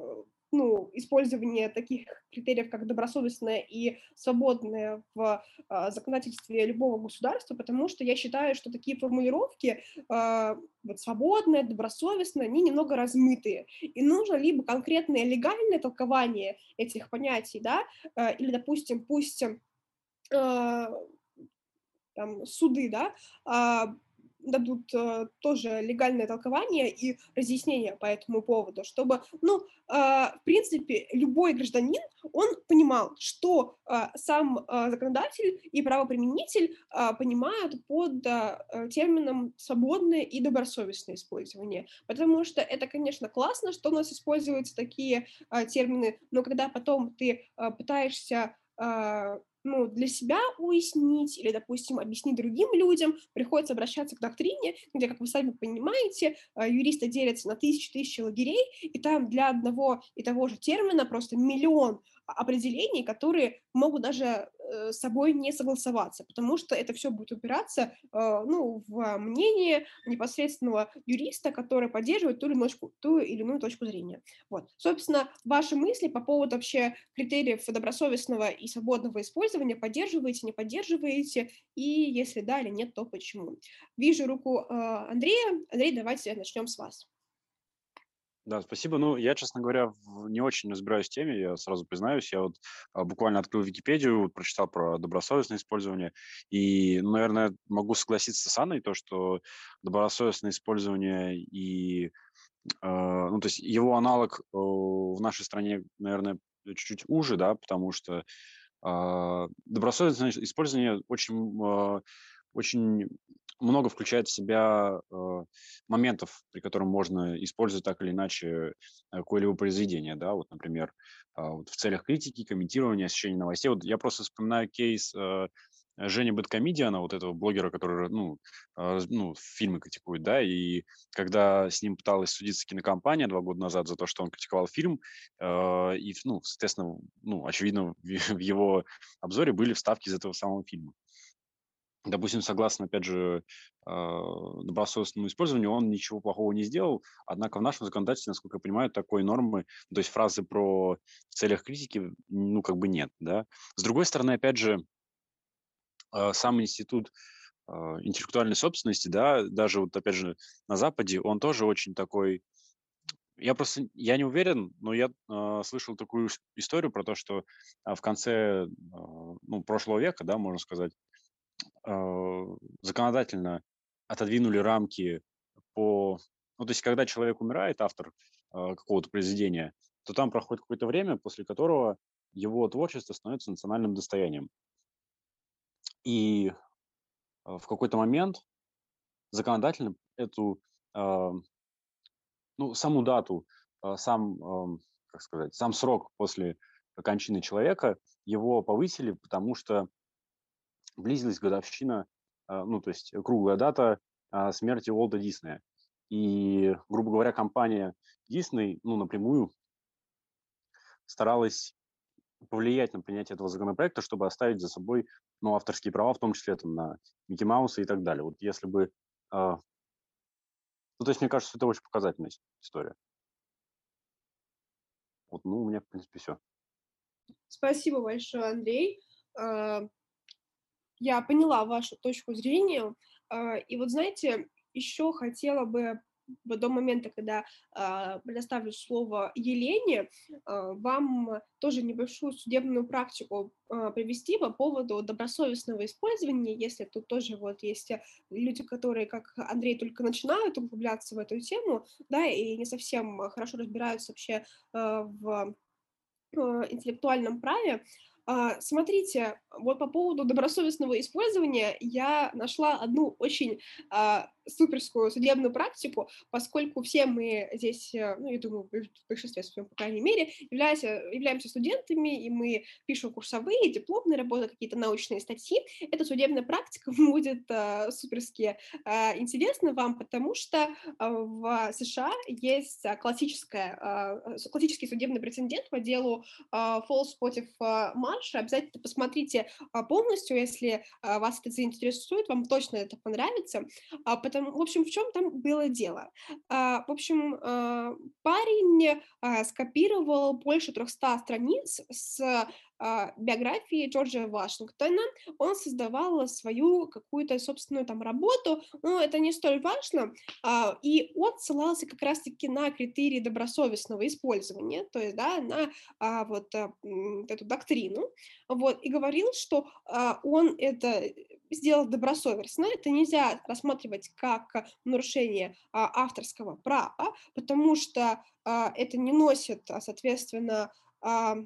ну, использование таких критериев, как добросовестное и свободное в э, законодательстве любого государства, потому что я считаю, что такие формулировки, э, вот свободное, добросовестное, они немного размытые, и нужно либо конкретное легальное толкование этих понятий, да, э, или, допустим, пусть э, там, суды, да, дадут э, тоже легальное толкование и разъяснение по этому поводу, чтобы, ну, э, в принципе, любой гражданин, он понимал, что э, сам э, законодатель и правоприменитель э, понимают под э, термином свободное и добросовестное использование, потому что это, конечно, классно, что у нас используются такие э, термины, но когда потом ты э, пытаешься э, ну, для себя уяснить или, допустим, объяснить другим людям, приходится обращаться к доктрине, где, как вы сами понимаете, а, юристы делятся на тысячи-тысячи лагерей, и там для одного и того же термина просто миллион определений, которые могут даже э, с собой не согласоваться, потому что это все будет упираться э, ну, в мнение непосредственного юриста, который поддерживает ту или, иную, ту или иную точку зрения. Вот. Собственно, ваши мысли по поводу вообще критериев добросовестного и свободного использования поддерживаете, не поддерживаете, и если да или нет, то почему. Вижу руку э, Андрея. Андрей, давайте начнем с вас. Да, спасибо. Ну, я, честно говоря, не очень разбираюсь в теме, я сразу признаюсь. Я вот а, буквально открыл Википедию, прочитал про добросовестное использование, и, ну, наверное, могу согласиться с Анной, то, что добросовестное использование и, э, ну, то есть его аналог э, в нашей стране, наверное, чуть-чуть уже, да, потому что э, добросовестное использование очень, очень много включает в себя э, моментов, при котором можно использовать так или иначе э, какое-либо произведение, да, вот, например, э, вот в целях критики, комментирования, освещения новостей. Вот я просто вспоминаю кейс э, Жени Бэткомедиана, вот этого блогера, который, ну, э, ну, фильмы критикует, да, и когда с ним пыталась судиться кинокомпания два года назад за то, что он критиковал фильм, э, и, ну, соответственно, ну, очевидно, в его обзоре были вставки из этого самого фильма допустим, согласно, опять же, а, добросовестному использованию, он ничего плохого не сделал, однако в нашем законодательстве, насколько я понимаю, такой нормы, то есть фразы про в целях критики, ну, как бы нет, да. С другой стороны, опять же, а, сам институт а, интеллектуальной собственности, да, даже вот, опять же, на Западе, он тоже очень такой, я просто, я не уверен, но я э, слышал такую историю про то, что в конце э, ну, прошлого века, да, можно сказать, законодательно отодвинули рамки по... Ну, то есть, когда человек умирает, автор э, какого-то произведения, то там проходит какое-то время, после которого его творчество становится национальным достоянием. И э, в какой-то момент законодательно эту, э, ну, саму дату, э, сам, э, как сказать, сам срок после кончины человека его повысили, потому что близилась годовщина, а, ну, то есть круглая дата а, смерти Уолта Диснея. И, грубо говоря, компания Дисней, ну, напрямую старалась повлиять на принятие этого законопроекта, чтобы оставить за собой ну, авторские права, в том числе там, на Микки Мауса и так далее. Вот если бы... Э, ну, то есть, мне кажется, это очень показательная история. Вот, ну, у меня, в принципе, все. Спасибо большое, Андрей я поняла вашу точку зрения. А, и вот, знаете, еще хотела бы до момента, когда э, предоставлю слово Елене, э, вам тоже небольшую судебную практику э, привести по поводу добросовестного использования, если тут тоже вот есть люди, которые, как Андрей, только начинают углубляться в эту тему, да, и не совсем хорошо разбираются вообще э, в э, интеллектуальном праве, а, смотрите, вот по поводу добросовестного использования я нашла одну очень а, суперскую судебную практику, поскольку все мы здесь, э, ну, я думаю, в большинстве своем, по крайней мере, являемся, являемся студентами, и мы пишем курсовые, дипломные работы, какие-то научные статьи. Эта судебная практика будет э, суперски э, интересна вам, потому что э, в США есть классическая, э, классический судебный прецедент по делу э, Falls против э, Марша. Обязательно посмотрите э, полностью, если э, вас это заинтересует, вам точно это понравится, э, Потому, в общем, в чем там было дело? А, в общем, а, парень а, скопировал больше 300 страниц с биографии Джорджа Вашингтона. Он создавал свою какую-то собственную там работу, но это не столь важно. И он ссылался как раз-таки на критерии добросовестного использования, то есть, да, на вот эту доктрину, вот, и говорил, что он это сделал добросовестно, это нельзя рассматривать как нарушение а, авторского права, потому что а, это не носит, соответственно, а,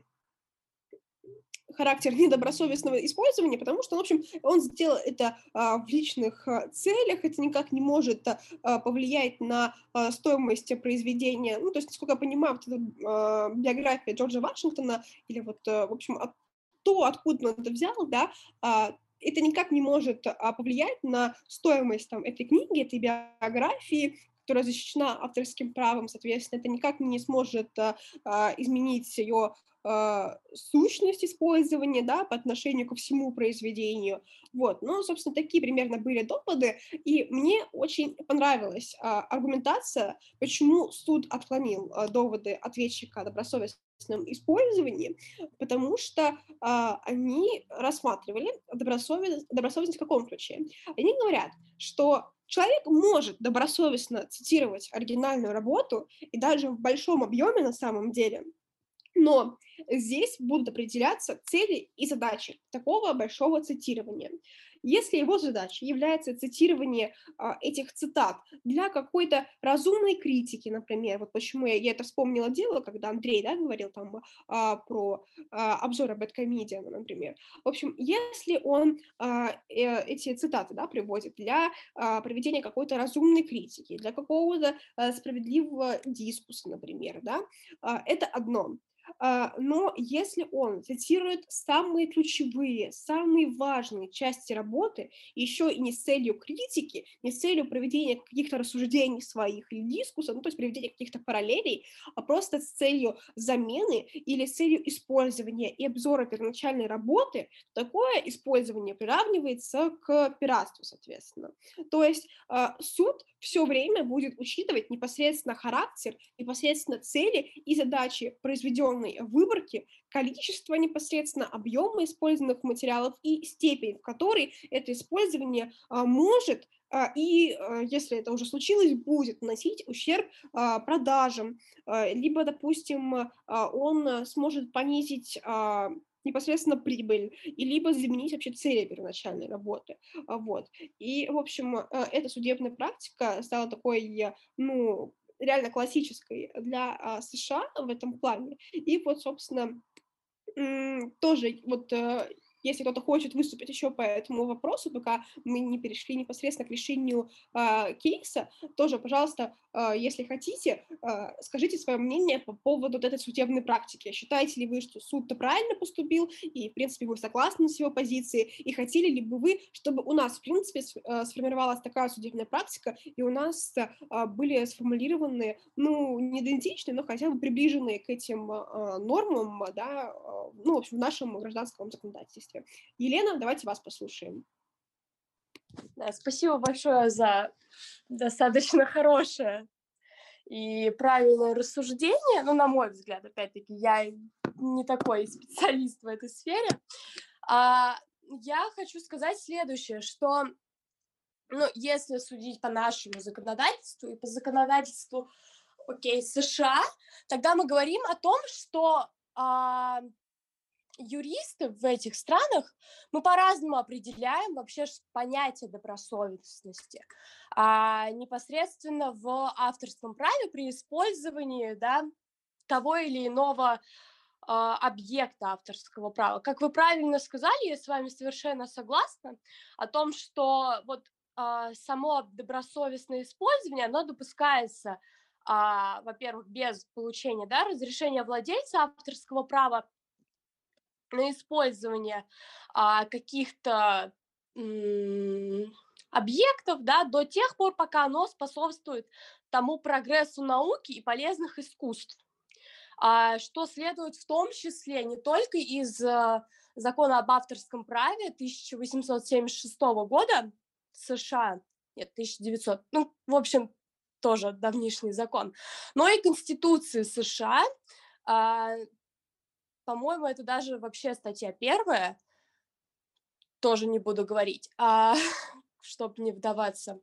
характер недобросовестного использования, потому что, в общем, он сделал это в личных а, целях, это никак не может а, повлиять на стоимость произведения. Ну, то есть, насколько я понимаю, вот эта биография Джорджа Вашингтона, или вот, в общем, то, откуда он это взял, да, это никак не может а, повлиять на стоимость там, этой книги, этой биографии, которая защищена авторским правом, соответственно, это никак не сможет изменить ее сущность использования, да, по отношению ко всему произведению, вот, ну, собственно, такие примерно были доводы, и мне очень понравилась а, аргументация, почему суд отклонил а, доводы ответчика о добросовестном использовании, потому что а, они рассматривали добросовестность, добросовестность в каком ключе? Они говорят, что человек может добросовестно цитировать оригинальную работу, и даже в большом объеме на самом деле, но здесь будут определяться цели и задачи такого большого цитирования. Если его задачей является цитирование а, этих цитат для какой-то разумной критики, например, вот почему я, я это вспомнила дело, когда Андрей, да, говорил там а, про а, обзор об Бэткомедиана, например. В общем, если он э, эти цитаты, да, приводит для проведения какой-то разумной критики, для какого-то а, справедливого дискуса, например, да, это одно. А, но если он цитирует самые ключевые, самые важные части работы, еще и не с целью критики, не с целью проведения каких-то рассуждений своих или дискуссов, ну, то есть проведения каких-то параллелей, а просто с целью замены или с целью использования и обзора первоначальной работы, такое использование приравнивается к пиратству, соответственно. То есть а, суд все время будет учитывать непосредственно характер, непосредственно цели и задачи произведенного определенной выборки количество непосредственно, объема использованных материалов и степень, в которой это использование а, может а, и, а, если это уже случилось, будет наносить ущерб продажам, либо, допустим, он сможет понизить непосредственно прибыль, и либо заменить вообще цели первоначальной работы. Вот. И, в общем, эта судебная практика стала такой, ну, реально классической для а, США в этом плане. И вот, собственно, тоже вот э, если кто-то хочет выступить еще по этому вопросу, пока мы не перешли непосредственно к решению э, кейса, тоже, пожалуйста, э, если хотите, э, скажите свое мнение по поводу вот этой судебной практики. Считаете ли вы, что суд-то правильно поступил, и, в принципе, вы согласны с его позицией, и хотели ли бы вы, чтобы у нас, в принципе, сформировалась такая судебная практика, и у нас были сформулированы, ну, не идентичные, но хотя бы приближенные к этим нормам, да, ну, в общем, в нашем гражданском законодательстве подкасте. Елена, давайте вас послушаем. Да, спасибо большое за достаточно хорошее и правильное рассуждение. Ну, на мой взгляд, опять-таки, я не такой специалист в этой сфере. А, я хочу сказать следующее, что ну, если судить по нашему законодательству и по законодательству, окей, США, тогда мы говорим о том, что а, юристы в этих странах, мы по-разному определяем вообще понятие добросовестности. А непосредственно в авторском праве при использовании да, того или иного а, объекта авторского права. Как вы правильно сказали, я с вами совершенно согласна о том, что вот а, само добросовестное использование, оно допускается, а, во-первых, без получения да, разрешения владельца авторского права, на использование а, каких-то объектов, да, до тех пор, пока оно способствует тому прогрессу науки и полезных искусств, а, что следует в том числе не только из а, закона об авторском праве 1876 года США, нет, 1900, ну, в общем, тоже давнишний закон, но и Конституции США, а, по-моему, это даже вообще статья первая, тоже не буду говорить, а, чтобы не вдаваться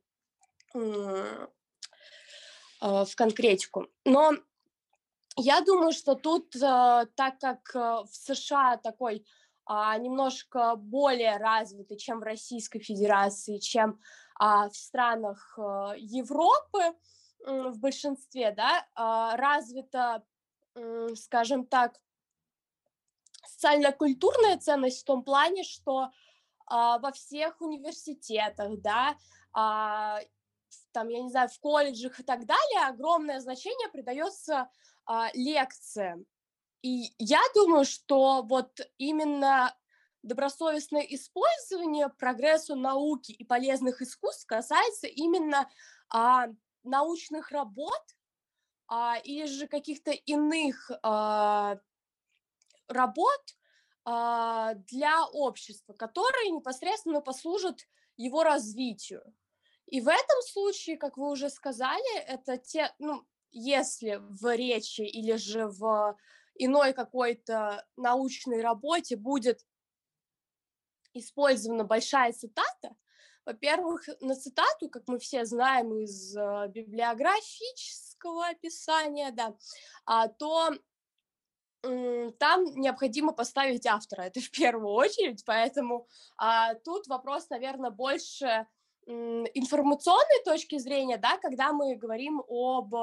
а, в конкретику. Но я думаю, что тут, а, так как а, в США такой немножко более развитый, чем в Российской Федерации, чем в странах Европы в большинстве, да, развита, скажем так, социально-культурная ценность в том плане, что а, во всех университетах, да, а, там, я не знаю, в колледжах и так далее огромное значение придается а, лекциям. И я думаю, что вот именно добросовестное использование прогрессу науки и полезных искусств касается именно а, научных работ а, или же каких-то иных а, работ а, для общества, которые непосредственно послужат его развитию. И в этом случае, как вы уже сказали, это те, ну, если в речи или же в иной какой-то научной работе будет использована большая цитата, во-первых, на цитату, как мы все знаем из э, библиографического описания, да, а, то там необходимо поставить автора, это в первую очередь, поэтому а, тут вопрос, наверное, больше информационной точки зрения, да, когда мы говорим об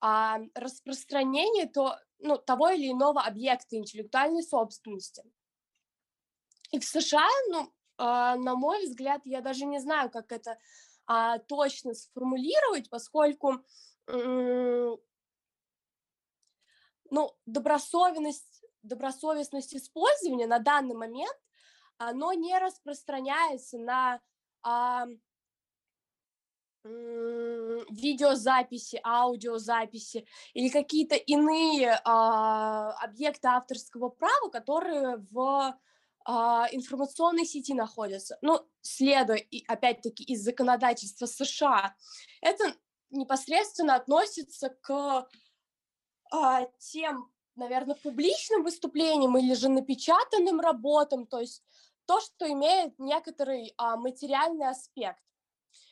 а, распространении то, ну, того или иного объекта интеллектуальной собственности. И в США, ну, а, на мой взгляд, я даже не знаю, как это а, точно сформулировать, поскольку ну, добросовестность, добросовестность использования на данный момент, оно не распространяется на а, видеозаписи, аудиозаписи или какие-то иные а, объекты авторского права, которые в а, информационной сети находятся. Ну, следуя, и, опять-таки, из законодательства США, это непосредственно относится к а, тем, наверное, публичным выступлениям или же напечатанным работам, то есть то, что имеет некоторый а, материальный аспект.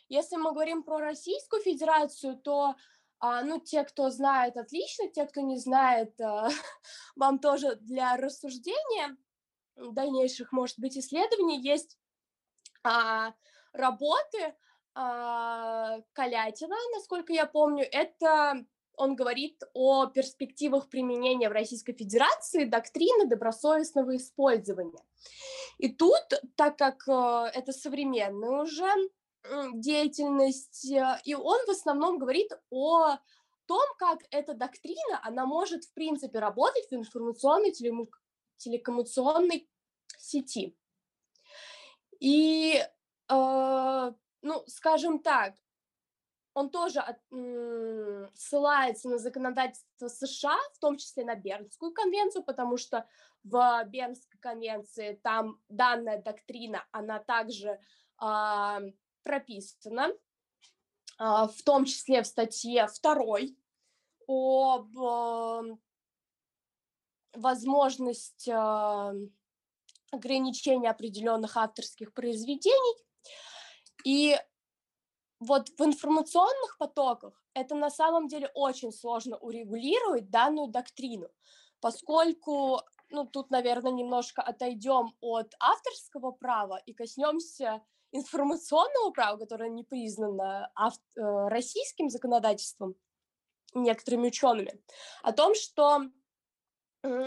Если мы говорим про Российскую Федерацию, то а, ну, те, кто знает, отлично, те, кто не знает, а, вам тоже для рассуждения дальнейших, может быть, исследований есть а, работы а, Калятина, насколько я помню, это он говорит о перспективах применения в Российской Федерации доктрины добросовестного использования. И тут, так как э, это современная уже деятельность, э, и он в основном говорит о том, как эта доктрина, она может, в принципе, работать в информационной телекоммуникационной сети. И, э, ну, скажем так, он тоже от, ссылается на законодательство США, в том числе на Бернскую конвенцию, потому что в Бернской конвенции там данная доктрина, она также э, прописана, э, в том числе в статье 2 об э, возможность э, ограничения определенных авторских произведений. И вот в информационных потоках это на самом деле очень сложно урегулировать данную доктрину, поскольку, ну, тут, наверное, немножко отойдем от авторского права и коснемся информационного права, которое не признано ав- э, российским законодательством, некоторыми учеными, о том, что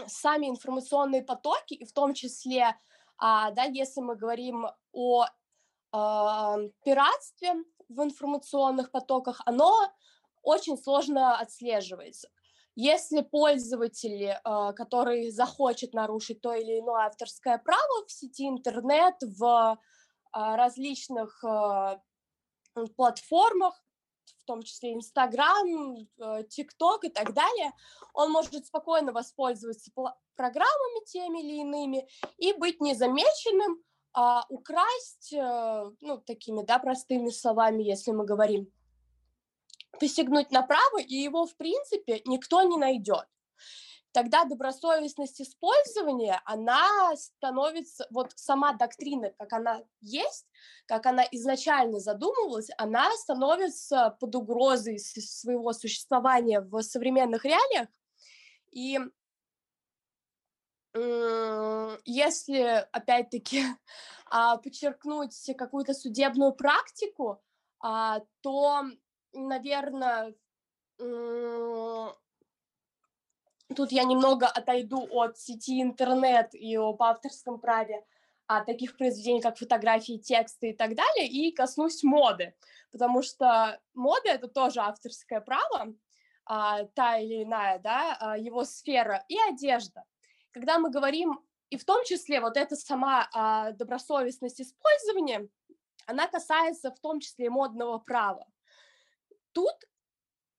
сами информационные потоки, и в том числе, а, да, если мы говорим о а, пиратстве в информационных потоках, оно очень сложно отслеживается. Если пользователь, а, который захочет нарушить то или иное авторское право в сети интернет, в различных платформах, в том числе Инстаграм, э, ТикТок и так далее, он может спокойно воспользоваться программами теми или иными и быть незамеченным, а украсть, э, ну, такими, да, простыми словами, если мы говорим, посягнуть направо, и его, в принципе, никто не найдет тогда добросовестность использования, она становится, вот сама доктрина, как она есть, как она изначально задумывалась, она становится под угрозой своего существования в современных реалиях. И если, опять-таки, а, подчеркнуть какую-то судебную практику, а, то, наверное, Тут я немного отойду от сети интернет и об авторском праве, а таких произведений, как фотографии, тексты и так далее, и коснусь моды, потому что мода — это тоже авторское право, а, та или иная, да, его сфера, и одежда. Когда мы говорим, и в том числе вот эта сама а, добросовестность использования, она касается в том числе и модного права. тут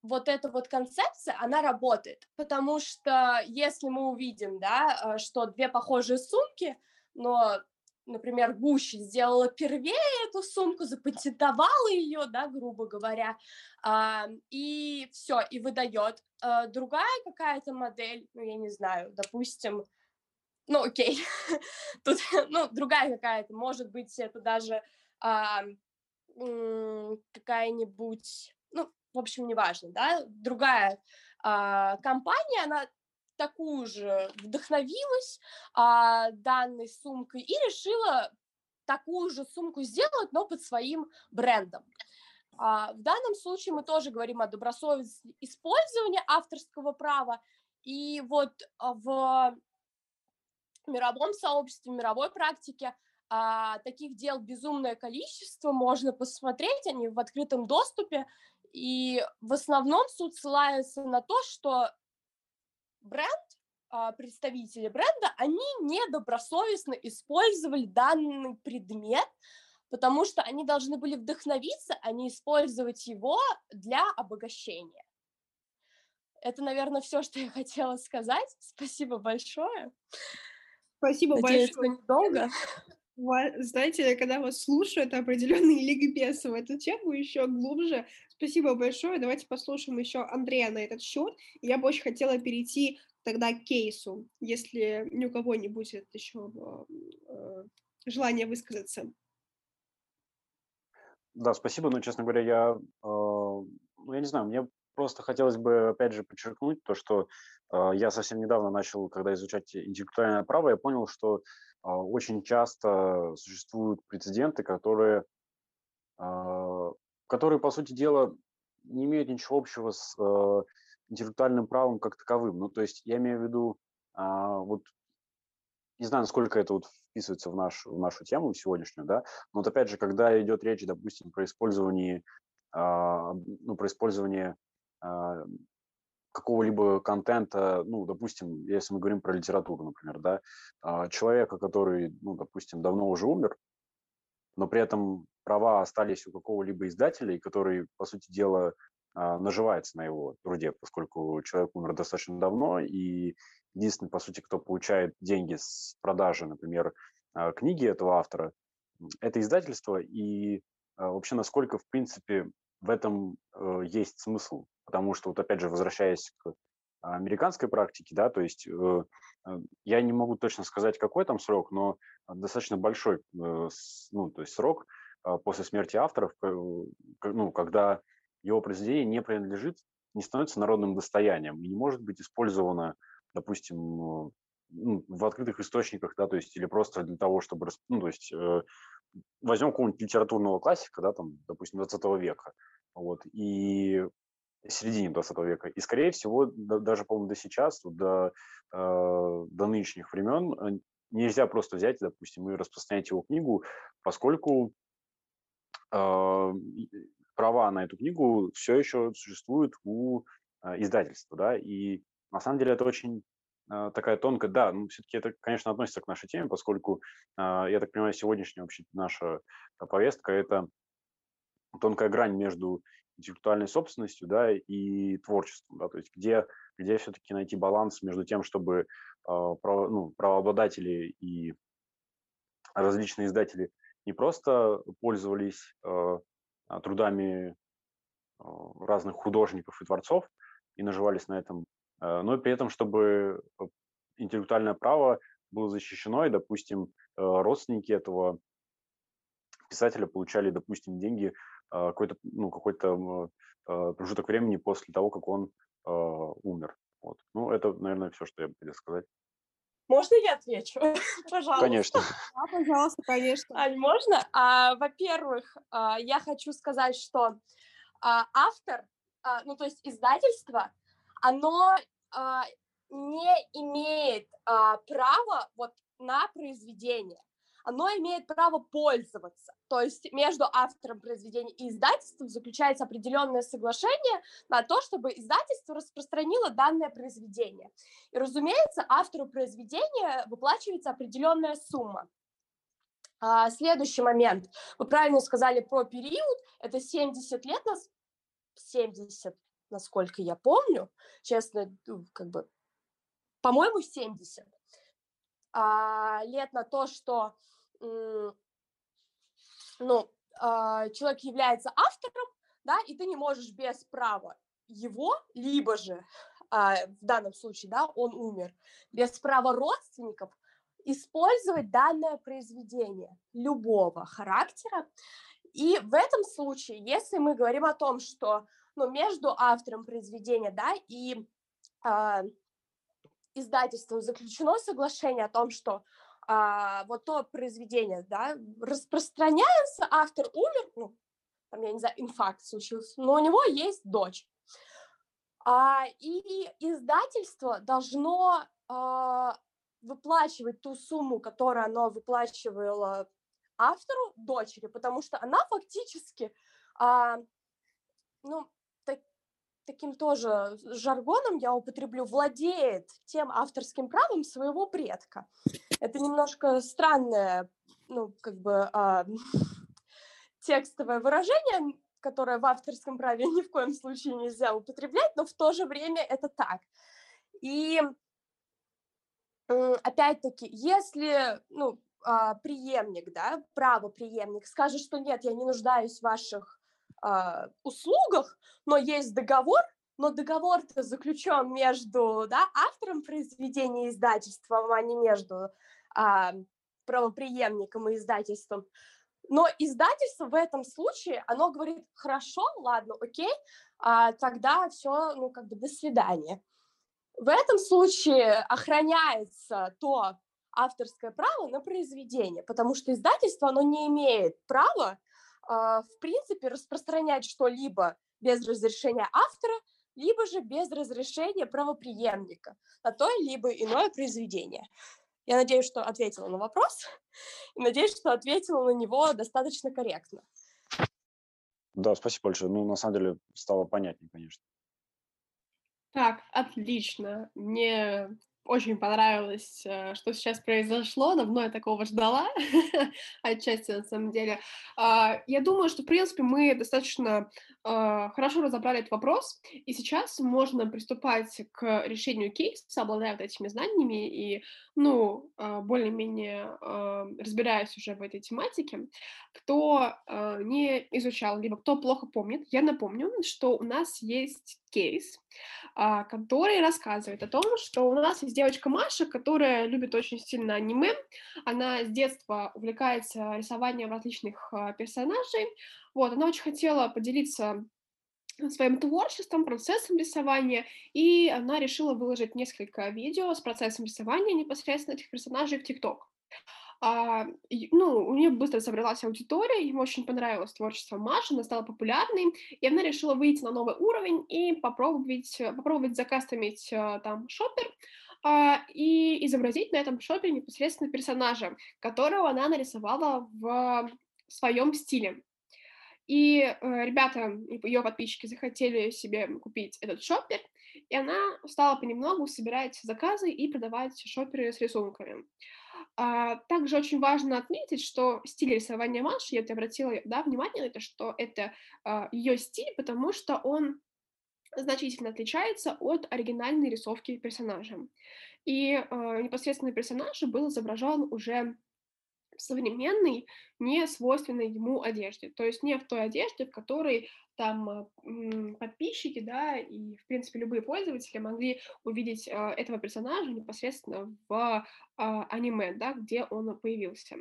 вот эта вот концепция, она работает, потому что если мы увидим, да, э, что две похожие сумки, но, например, Гущи сделала первее эту сумку, запатентовала ее, да, грубо говоря, а, и все, и выдает. А, другая какая-то модель, ну, я не знаю, допустим, ну, окей, тут, ну, другая какая-то, может быть, это даже а, какая-нибудь, ну, в общем, неважно, да, другая компания, она такую же вдохновилась а, данной сумкой и решила такую же сумку сделать, но под своим брендом. А, в данном случае мы тоже говорим о добросовестном использовании авторского права, и вот в мировом сообществе, в мировой практике а, таких дел безумное количество, можно посмотреть, они в открытом доступе, и в основном суд ссылается на то, что бренд, а, представители бренда, они недобросовестно использовали данный предмет, потому что они должны были вдохновиться, а не использовать его для обогащения. Это, наверное, все, что я хотела сказать. Спасибо большое. Спасибо Надеюсь, большое. что недолго. Знаете, когда вас слушаю, это определенный ликбез в эту тему еще глубже. Спасибо большое. Давайте послушаем еще Андрея на этот счет. Я бы очень хотела перейти тогда к кейсу, если ни у кого не будет еще э, желания высказаться. Да, спасибо, но, честно говоря, я, э, ну, я не знаю, мне просто хотелось бы, опять же, подчеркнуть то, что э, я совсем недавно начал, когда изучать интеллектуальное право, я понял, что э, очень часто существуют прецеденты, которые, которые, по сути дела, не имеют ничего общего с э, интеллектуальным правом как таковым. Ну, то есть я имею в виду, э, вот, не знаю, насколько это вот вписывается в, наш, в нашу тему сегодняшнюю, да, но вот опять же, когда идет речь, допустим, про использование, э, ну, про использование а, какого-либо контента, ну, допустим, если мы говорим про литературу, например, да, а, человека, который, ну, допустим, давно уже умер, но при этом права остались у какого-либо издателя, и который, по сути дела, а, наживается на его труде, поскольку человек умер достаточно давно, и единственный, по сути, кто получает деньги с продажи, например, книги этого автора, это издательство, и вообще насколько, в принципе, в этом э, есть смысл? Потому что, вот опять же, возвращаясь к американской практике, да, то есть э, э, я не могу точно сказать, какой там срок, но достаточно большой, ну, то есть срок после смерти авторов, ну, когда его произведение не принадлежит, не становится народным достоянием и не может быть использовано, допустим, ну, в открытых источниках, да, то есть или просто для того, чтобы, ну, то есть э, возьмем какого-нибудь литературного классика, да, там, допустим, 20 века, вот, и середине 20 века. И, скорее всего, да, даже, по-моему, до сейчас, до, э, до нынешних времен э, нельзя просто взять, допустим, и распространять его книгу, поскольку права на эту книгу все еще существуют у э, издательства, да, и на самом деле это очень э, такая тонкая, да, ну, все-таки это, конечно, относится к нашей теме, поскольку, я так понимаю, сегодняшняя вообще наша повестка – это тонкая грань между интеллектуальной собственностью, да, и творчеством, да, то есть где, где все-таки найти баланс между тем, чтобы ну, правообладатели и различные издатели не просто пользовались э, трудами э, разных художников и творцов и наживались на этом, э, но и при этом, чтобы интеллектуальное право было защищено, и, допустим, родственники этого писателя получали, допустим, деньги а, какой-то ну, какой-то а, промежуток времени после того, как он а, умер. Вот. Ну, это, наверное, все, что я хотел сказать. Можно я отвечу? Пожалуйста. Конечно. Да, пожалуйста, конечно. Ань, можно? А, во-первых, а, я хочу сказать, что а, автор, а, ну то есть издательство, оно а, не имеет а, права вот на произведение оно имеет право пользоваться. То есть между автором произведения и издательством заключается определенное соглашение на то, чтобы издательство распространило данное произведение. И, разумеется, автору произведения выплачивается определенная сумма. А, следующий момент. Вы правильно сказали про период. Это 70 лет нас 70, насколько я помню, честно, ну, как бы, по-моему, 70 а, лет на то, что ну, а, человек является автором, да, и ты не можешь без права его, либо же а, в данном случае, да, он умер, без права родственников использовать данное произведение любого характера. И в этом случае, если мы говорим о том, что ну, между автором произведения да, и э, издательством заключено соглашение о том, что а, вот то произведение, да, распространяется, автор умер, ну, там, я не знаю, инфаркт случился, но у него есть дочь. А, и издательство должно а, выплачивать ту сумму, которую оно выплачивало автору, дочери, потому что она фактически, а, ну, таким тоже жаргоном я употреблю, владеет тем авторским правом своего предка. Это немножко странное, ну, как бы, а, текстовое выражение, которое в авторском праве ни в коем случае нельзя употреблять, но в то же время это так. И опять-таки, если, ну, а, преемник, да, правопреемник скажет, что нет, я не нуждаюсь в ваших а, услугах, но есть договор, но договор-то заключен между да, автором произведения и издательством, а не между а, правоприемником и издательством. Но издательство в этом случае, оно говорит, хорошо, ладно, окей, а, тогда все, ну, как бы, до свидания. В этом случае охраняется то авторское право на произведение, потому что издательство, оно не имеет права, э, в принципе, распространять что-либо без разрешения автора, либо же без разрешения правоприемника на то либо иное произведение. Я надеюсь, что ответила на вопрос, и надеюсь, что ответила на него достаточно корректно. Да, спасибо большое. Ну, на самом деле, стало понятнее, конечно. Так, отлично. Мне очень понравилось, э, что сейчас произошло. Давно я такого ждала, отчасти на самом деле. А, я думаю, что, в принципе, мы достаточно а, хорошо разобрали этот вопрос, и сейчас можно приступать к решению кейса, обладая вот этими знаниями и, ну, а, более-менее разбираясь уже в этой тематике. Кто не изучал, либо кто плохо помнит, я напомню, что у нас есть кейс, который рассказывает о том, что у нас есть девочка Маша, которая любит очень сильно аниме. Она с детства увлекается рисованием различных а, персонажей. Вот, она очень хотела поделиться своим творчеством, процессом рисования, и она решила выложить несколько видео с процессом рисования непосредственно этих персонажей в ТикТок. А, ну, у нее быстро собралась аудитория, ему очень понравилось творчество Маши, она стала популярной, и она решила выйти на новый уровень и попробовать, попробовать закастомить а, там шопер, а, и изобразить на этом шопе непосредственно персонажа, которого она нарисовала в своем стиле. И э, ребята, ее подписчики захотели себе купить этот шопер, и она стала понемногу собирать заказы и продавать шоперы с рисунками. А, также очень важно отметить, что стиль рисования Маши, я обратила да, внимание на это, что это а, ее стиль, потому что он значительно отличается от оригинальной рисовки персонажа. И э, непосредственно персонаж был изображен уже в современной, не свойственной ему одежде. То есть не в той одежде, в которой там подписчики, да, и, в принципе, любые пользователи могли увидеть э, этого персонажа непосредственно в э, аниме, да, где он появился.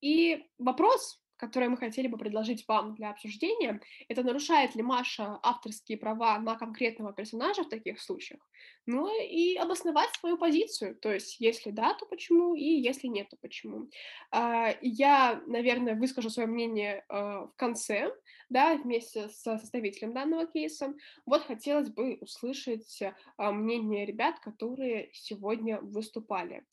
И вопрос, которое мы хотели бы предложить вам для обсуждения, это нарушает ли Маша авторские права на конкретного персонажа в таких случаях, ну и обосновать свою позицию, то есть если да, то почему, и если нет, то почему. А, я, наверное, выскажу свое мнение а, в конце, да, вместе с составителем данного кейса. Вот хотелось бы услышать а, мнение ребят, которые сегодня выступали.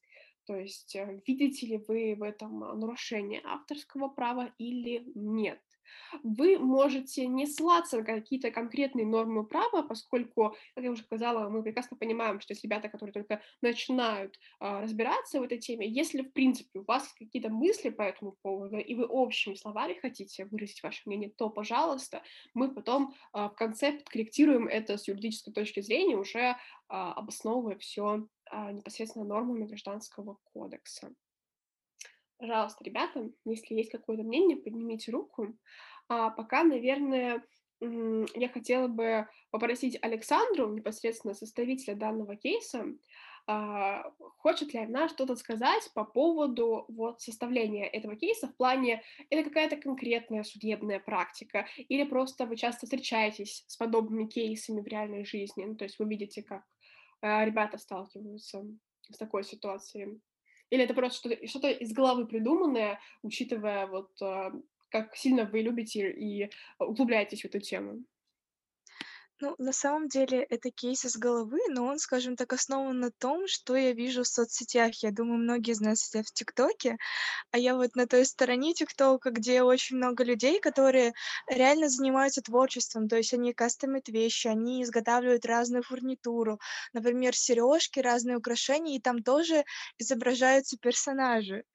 То есть э, видите ли вы в этом нарушение авторского права или нет? Вы можете не ссылаться на какие-то конкретные нормы права, поскольку, как я уже сказала, мы прекрасно понимаем, что есть ребята, которые только начинают а, разбираться в этой теме. Если, в принципе, у вас какие-то мысли по этому поводу, и вы общими словами хотите выразить ваше мнение, то, пожалуйста, мы потом а, в конце подкорректируем это с юридической точки зрения, уже а, обосновывая все а, непосредственно нормами гражданского кодекса. Пожалуйста, ребята, если есть какое-то мнение, поднимите руку. А пока, наверное, я хотела бы попросить Александру, непосредственно составителя данного кейса, а, хочет ли она что-то сказать по поводу вот составления этого кейса в плане, это какая-то конкретная судебная практика, или просто вы часто встречаетесь с подобными кейсами в реальной жизни, ну, то есть вы видите, как а, ребята сталкиваются с такой ситуацией. Или это просто что-то, что-то из головы придуманное, учитывая вот а, как сильно вы любите и углубляетесь в эту тему? Ну, на самом деле это кейс из головы, но он, скажем так, основан на том, что я вижу в соцсетях. Я думаю, многие из нас сидят в ТикТоке, а я вот на той стороне ТикТока, где очень много людей, которые реально занимаются творчеством, то есть они кастомят вещи, они изготавливают разную фурнитуру, например, сережки, разные украшения, и там тоже изображаются персонажи.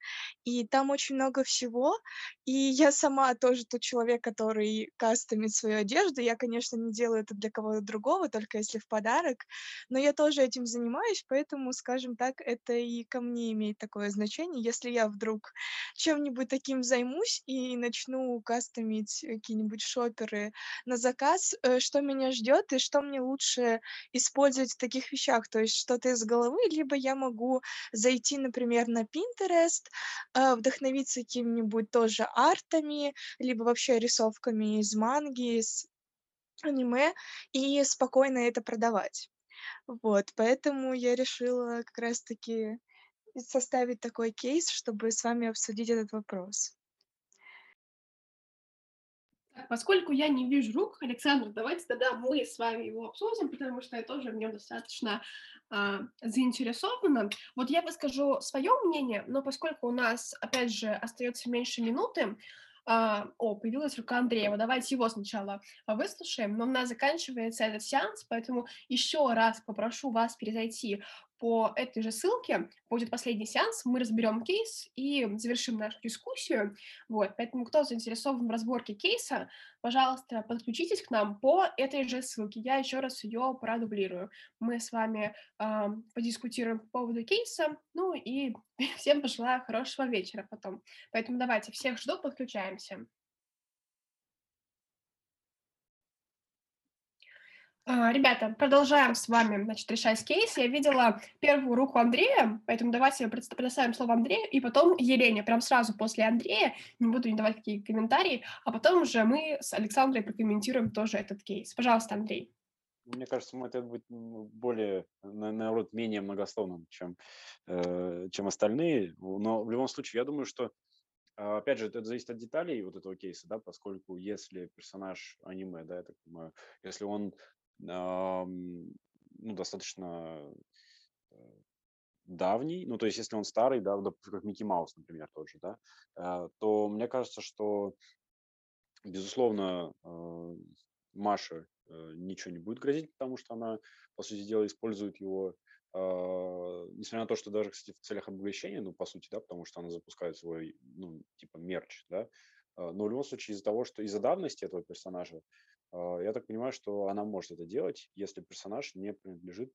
И там очень много всего, и я сама тоже тот человек, который кастомит свою одежду. Я, конечно, не делаю это для кого-то другого, только если в подарок. Но я тоже этим занимаюсь, поэтому, скажем так, это и ко мне имеет такое значение. Если я вдруг чем-нибудь таким займусь и начну кастомить какие-нибудь шоперы на заказ, э, что меня ждет и что мне лучше использовать в таких вещах, то есть что-то из головы, либо я могу зайти, например, на Pinterest, э, вдохновиться каким-нибудь тоже артами, либо вообще рисовками из манги, из аниме и спокойно это продавать. Вот, поэтому я решила как раз-таки составить такой кейс, чтобы с вами обсудить этот вопрос. поскольку я не вижу рук, Александр, давайте тогда мы с вами его обсудим, потому что я тоже в нем достаточно э, заинтересована. Вот я выскажу свое мнение, но поскольку у нас, опять же, остается меньше минуты, о, появилась рука Андреева. Давайте его сначала выслушаем. Но у нас заканчивается этот сеанс, поэтому еще раз попрошу вас перезайти по этой же ссылке будет последний сеанс, мы разберем кейс и завершим нашу дискуссию. Вот, поэтому кто заинтересован в разборке кейса, пожалуйста, подключитесь к нам по этой же ссылке. Я еще раз ее продублирую. Мы с вами э, подискутируем по поводу кейса, ну и всем пожелаю хорошего вечера потом. Поэтому давайте, всех жду, подключаемся. Ребята, продолжаем с вами, значит, решать кейс. Я видела первую руку Андрея, поэтому давайте предоставим слово Андрею, и потом Елене, прям сразу после Андрея, не буду не давать какие комментарии, а потом уже мы с Александрой прокомментируем тоже этот кейс. Пожалуйста, Андрей. Мне кажется, это будет более, наоборот, менее многословным, чем, э, чем остальные. Но в любом случае, я думаю, что а, Опять же, это зависит от деталей вот этого кейса, да, поскольку если персонаж аниме, да, я так понимаю, если он ну, достаточно э, давний, ну, то есть если он старый, да, как Микки Маус, например, тот же, да, э, то мне кажется, что, безусловно, э, Маше ничего не будет грозить, потому что она, по сути дела, использует его, несмотря на то, что даже, кстати, в целях обогащения, ну, по сути, да, потому что она запускает свой, ну, типа, мерч, да, но в любом случае из-за того, что из-за давности этого персонажа, я так понимаю, что она может это делать, если персонаж не принадлежит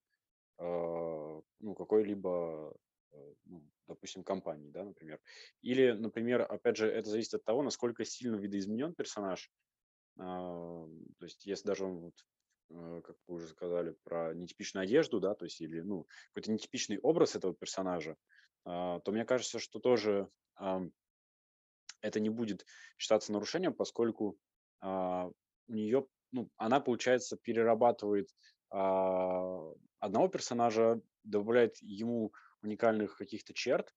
а, ну, какой-либо, э, ну, допустим, компании, да, например. Или, например, опять же, это зависит от того, насколько сильно видоизменен персонаж. А, то есть, если даже он, э, как вы уже сказали, про нетипичную одежду, да, то есть, или, ну, какой-то нетипичный образ этого персонажа, то мне кажется, что тоже это не будет считаться нарушением, поскольку у нее, ну, она, получается, перерабатывает а, одного персонажа, добавляет ему уникальных каких-то черт,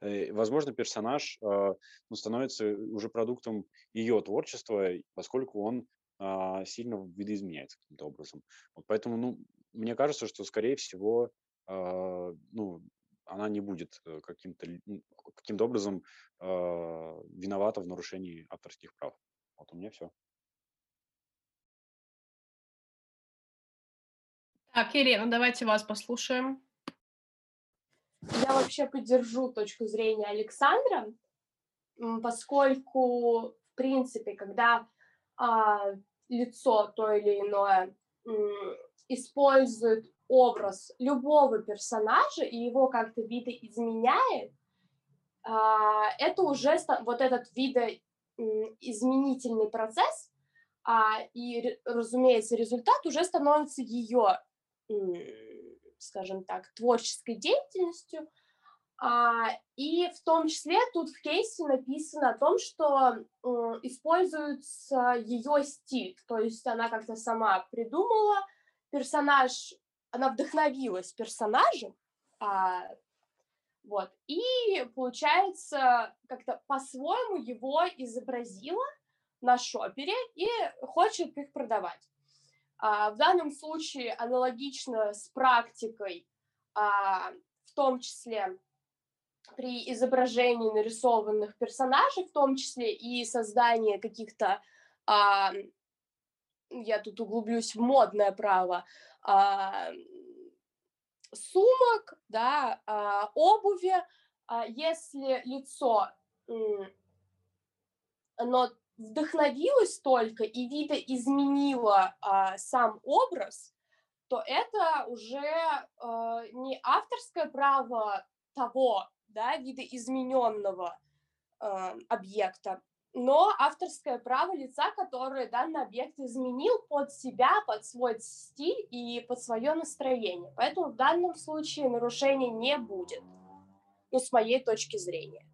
э, возможно, персонаж э, ну, становится уже продуктом ее творчества, поскольку он а, сильно видоизменяется каким-то образом. Вот поэтому, ну, мне кажется, что, скорее всего, а, ну, она не будет э, каким-то каким-то образом а, виновата в нарушении авторских прав. Вот у меня все. Так, Ирина, давайте вас послушаем. Я вообще поддержу точку зрения Александра, поскольку, в принципе, когда а, лицо то или иное использует образ любого персонажа и его как-то видоизменяет, а, это уже вот этот видоизменительный процесс, а, и, разумеется, результат уже становится ее, скажем так, творческой деятельностью, а, и в том числе тут в кейсе написано о том, что используется ее стиль, то есть она как-то сама придумала персонаж, она вдохновилась персонажем, а, вот, и, получается, как-то по-своему его изобразила на шопере и хочет их продавать. А, в данном случае аналогично с практикой, а, в том числе при изображении нарисованных персонажей, в том числе и создание каких-то, а, я тут углублюсь в модное право, а, сумок, да, а, обуви, а, если лицо, оно вдохновилось только и видоизменило а, сам образ, то это уже а, не авторское право того да, видоизмененного э, объекта, но авторское право лица, которое данный объект изменил под себя, под свой стиль и под свое настроение. Поэтому в данном случае нарушения не будет, ну, с моей точки зрения.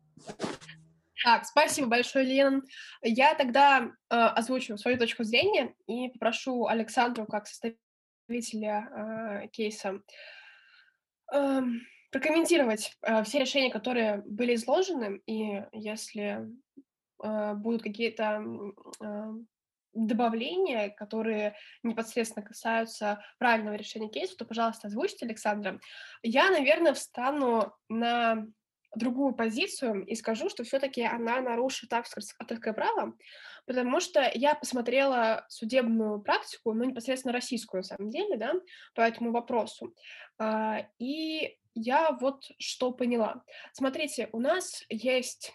Так, спасибо большое, Лена. Я тогда э, озвучу свою точку зрения и попрошу Александру, как составителя э, кейса, э, прокомментировать э, все решения, которые были изложены, и если э, будут какие-то э, добавления, которые непосредственно касаются правильного решения кейса, то, пожалуйста, озвучьте, Александра. Я, наверное, встану на другую позицию и скажу, что все-таки она нарушит авторское право, потому что я посмотрела судебную практику, ну, непосредственно российскую, на самом деле, да, по этому вопросу. А, и я вот что поняла. Смотрите, у нас есть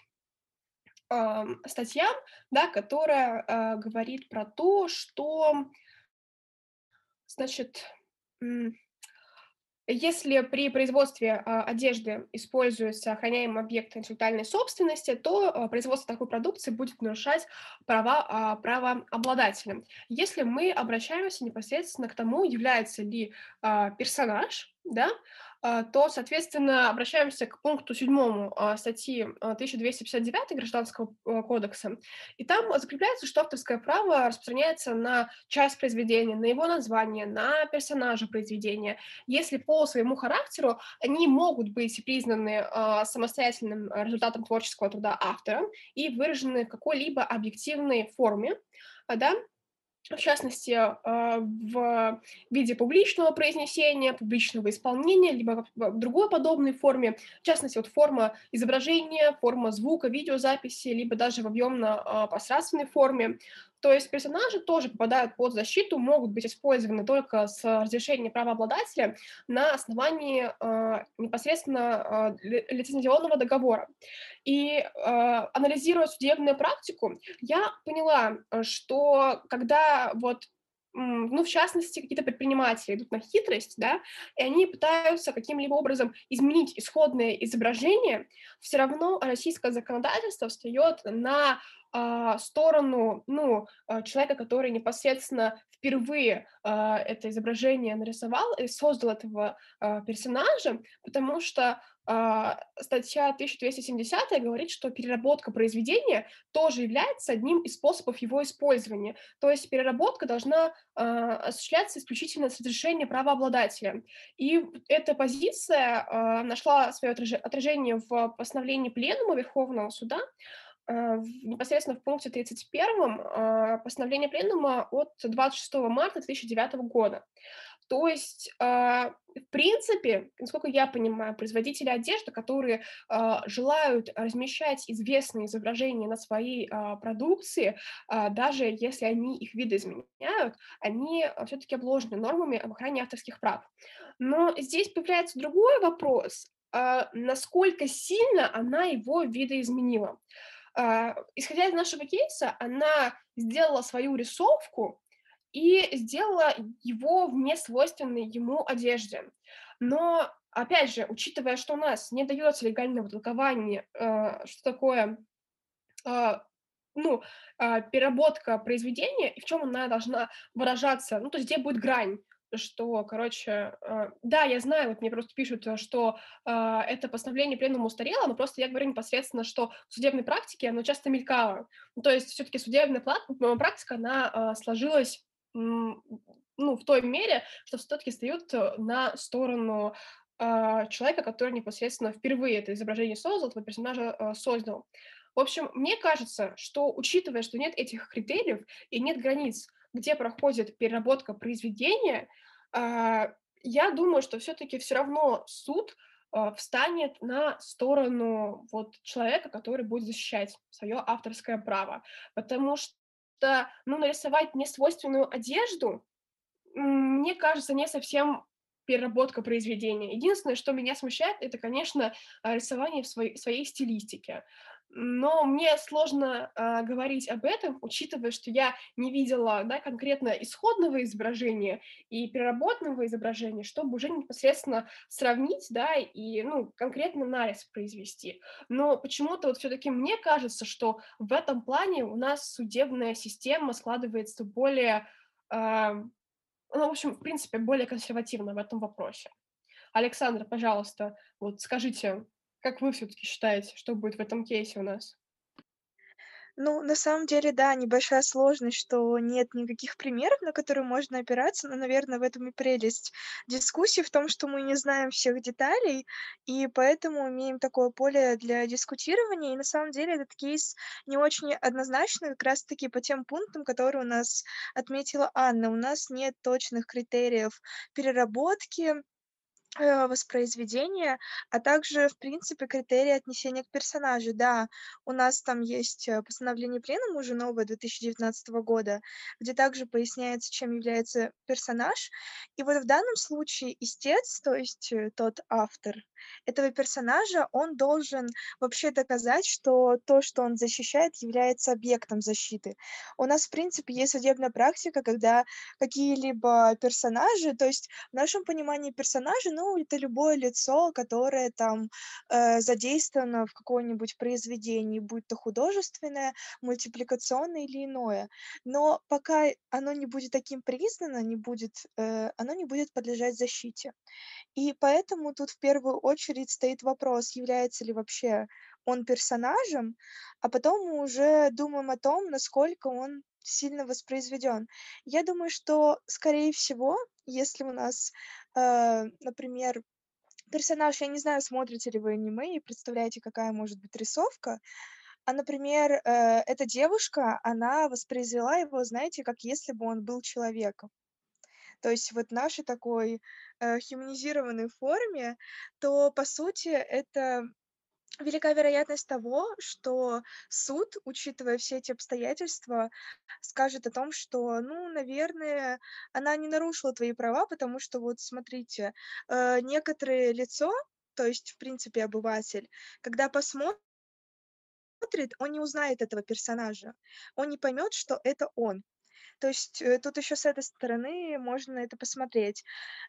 э, статья, да, которая э, говорит про то, что, значит, если при производстве э, одежды используются охраняемые объекты интеллектуальной собственности, то э, производство такой продукции будет нарушать права правообладателя. Если мы обращаемся непосредственно к тому, является ли персонаж да, а, то, соответственно, обращаемся к пункту седьмому а, статьи 1259 а, Гражданского кодекса, и там закрепляется, что авторское право распространяется на часть произведения, на его название, на персонажа произведения, если по своему характеру они могут быть признаны самостоятельным результатом творческого труда автора и выражены в какой-либо объективной форме, да, в частности, а, в виде публичного произнесения, публичного исполнения, либо в другой подобной форме, в частности, вот форма изображения, форма звука, видеозаписи, либо даже в объемно-пространственной форме, то есть персонажи тоже попадают под защиту, могут быть использованы только с разрешения правообладателя на основании э, непосредственно э, лицензионного договора. И э, анализируя судебную практику, я поняла, что когда вот ну, в частности, какие-то предприниматели идут на хитрость, да, и они пытаются каким-либо образом изменить исходное изображение, все равно российское законодательство встает на а, сторону, ну, а, человека, который непосредственно впервые а, это изображение нарисовал и создал этого а, персонажа, потому что статья 1270 говорит, что переработка произведения тоже является одним из способов его использования. То есть переработка должна а, осуществляться исключительно с разрешения правообладателя. И эта позиция а, нашла свое отражение в постановлении Пленума Верховного суда, непосредственно в пункте 31 э, постановления Пленума от 26 марта 2009 года. То есть, э, в принципе, насколько я понимаю, производители одежды, которые э, желают размещать известные изображения на своей э, продукции, даже если они их видоизменяют, они все-таки обложены нормами об охране авторских прав. Но здесь появляется другой вопрос, насколько сильно она его видоизменила. Исходя из нашего кейса, она сделала свою рисовку, и сделала его в несвойственной ему одежде. Но, опять же, учитывая, что у нас не дается легального толкования, э, что такое э, ну, переработка произведения и в чем она должна выражаться, ну, то есть где будет грань, что, короче, э, да, я знаю, вот мне просто пишут, что э, это постановление пленума устарело, но просто я говорю непосредственно, что в судебной практике оно часто мелькало. Ну, то есть все-таки судебная практика, она э, сложилась ну, в той мере, что все-таки встают э, на сторону э, человека, который непосредственно впервые это изображение создал, этого персонажа э, создал. В общем, мне кажется, что учитывая, что нет этих критериев и нет границ, где проходит переработка произведения, э, я думаю, что все-таки все равно суд э, встанет на сторону вот человека, который будет защищать свое авторское право, потому что что, ну, нарисовать несвойственную одежду, мне кажется, не совсем переработка произведения. Единственное, что меня смущает, это, конечно, а, рисование в своей, своей стилистике но мне сложно э, говорить об этом, учитывая, что я не видела да, конкретно исходного изображения и переработанного изображения, чтобы уже непосредственно сравнить да, и ну, конкретно нарис произвести. Но почему-то вот все-таки мне кажется, что в этом плане у нас судебная система складывается более, э, ну, в общем, в принципе, более консервативно в этом вопросе. Александр, пожалуйста, вот скажите, как вы все-таки считаете, что будет в этом кейсе у нас? Ну, на самом деле, да, небольшая сложность, что нет никаких примеров, на которые можно опираться, но, наверное, в этом и прелесть дискуссии, в том, что мы не знаем всех деталей, и поэтому имеем такое поле для дискутирования, и на самом деле этот кейс не очень однозначный, как раз-таки по тем пунктам, которые у нас отметила Анна. У нас нет точных критериев переработки, Э, воспроизведения, а также, в принципе, критерии отнесения к персонажу. Да, у нас там есть э, постановление пленума уже новое 2019 года, где также поясняется, чем является персонаж. И вот в данном случае истец, то есть э, тот автор этого персонажа, он должен вообще доказать, что то, что он защищает, является объектом защиты. У нас, в принципе, есть судебная практика, когда какие-либо персонажи, то есть в нашем понимании персонажи, ну, это любое лицо, которое там э, задействовано в каком-нибудь произведении, будь то художественное, мультипликационное или иное. Но пока оно не будет таким признано, не будет, э, оно не будет подлежать защите. И поэтому тут в первую очередь стоит вопрос, является ли вообще он персонажем, а потом мы уже думаем о том, насколько он сильно воспроизведен. Я думаю, что, скорее всего, если у нас, э, например, персонаж, я не знаю, смотрите ли вы аниме и представляете, какая может быть рисовка, а, например, э, эта девушка, она воспроизвела его, знаете, как если бы он был человеком. То есть вот нашей такой э, хуманизированной форме, то, по сути, это велика вероятность того, что суд, учитывая все эти обстоятельства, скажет о том, что, ну, наверное, она не нарушила твои права, потому что вот смотрите, э, некоторое лицо, то есть, в принципе, обыватель, когда посмотрит, он не узнает этого персонажа, он не поймет, что это он. То есть э, тут еще с этой стороны можно это посмотреть.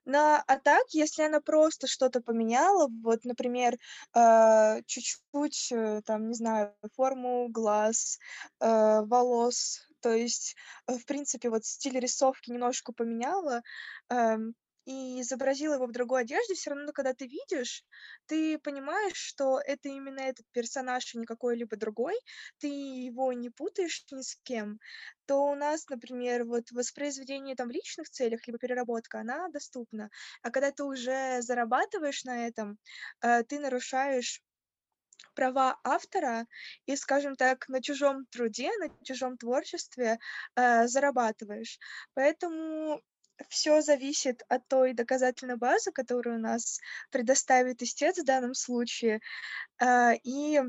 На, а так, если она просто что-то поменяла, вот, например, э, чуть-чуть, э, там, не знаю, форму глаз, волос, то есть, в принципе, вот стиль рисовки немножко поменяла, эм, и изобразила его в другой одежде, все равно, когда ты видишь, ты понимаешь, что это именно этот персонаж, а не какой-либо другой, ты его не путаешь ни с кем, то у нас, например, вот воспроизведение там в личных целях, либо переработка, она доступна. А когда ты уже зарабатываешь на этом, э, ты нарушаешь права автора и, скажем так, на чужом труде, на чужом творчестве э, зарабатываешь. Поэтому все зависит от той доказательной базы, которую у нас предоставит истец в данном случае, э, и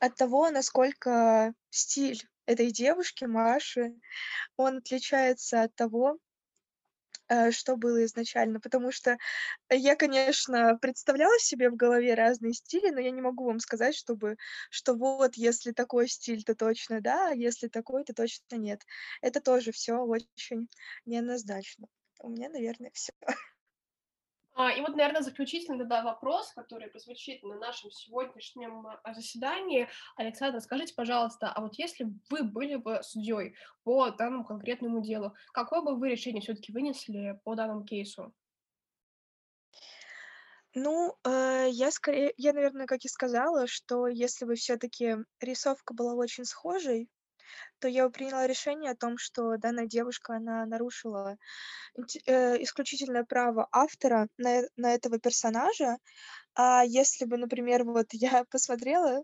от того, насколько стиль этой девушки, Маши, он отличается от того, э, что было изначально. Потому что я, конечно, представляла себе в голове разные стили, но я не могу вам сказать, чтобы, что вот если такой стиль, то точно да, а если такой, то точно нет. Это тоже все очень неоднозначно. У меня, наверное, все. А, и вот, наверное, заключительный тогда вопрос, который прозвучит на нашем сегодняшнем а, заседании. Александр, скажите, пожалуйста, а вот если вы были бы судьей по данному конкретному делу, какое бы вы решение все-таки вынесли по данному кейсу? Ну, э, я скорее, я, наверное, как и сказала, что если бы все-таки рисовка была очень схожей, то я приняла решение о том, что данная девушка, она нарушила э, исключительное право автора на, э, на этого персонажа. А если бы, например, вот я посмотрела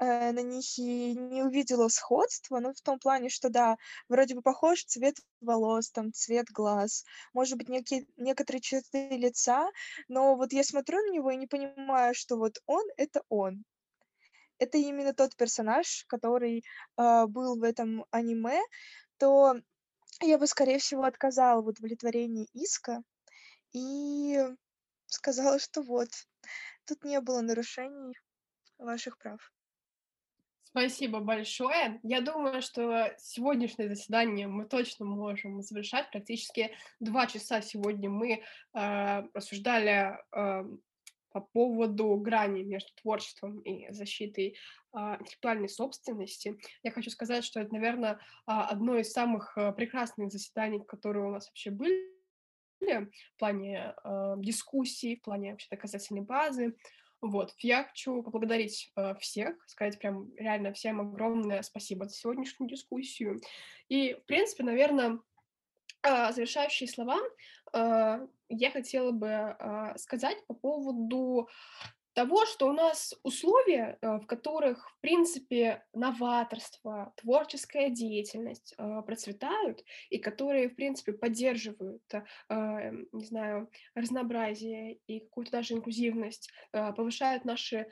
э, на них и не увидела сходства, ну, в том плане, что да, вроде бы похож цвет волос, там, цвет глаз, может быть, некие, некоторые черты лица, но вот я смотрю на него и не понимаю, что вот он — это он это именно тот персонаж, который э, был в этом аниме, то я бы, скорее всего, отказала в удовлетворении иска и сказала, что вот, тут не было нарушений ваших прав. Спасибо большое. Я думаю, что сегодняшнее заседание мы точно можем завершать. Практически два часа сегодня мы э, рассуждали э, по поводу грани между творчеством и защитой а, интеллектуальной собственности. Я хочу сказать, что это, наверное, а, одно из самых а, прекрасных заседаний, которые у нас вообще были в плане э, дискуссий, в плане вообще доказательной базы. Вот, я хочу поблагодарить э, всех, сказать прям реально всем огромное спасибо за сегодняшнюю дискуссию. И, в принципе, наверное, э, завершающие слова э, я хотела бы э, сказать по поводу того, что у нас условия, э, в которых, в принципе, новаторство, творческая деятельность э, процветают, и которые, в принципе, поддерживают, э, не знаю, разнообразие и какую-то даже инклюзивность, повышают наши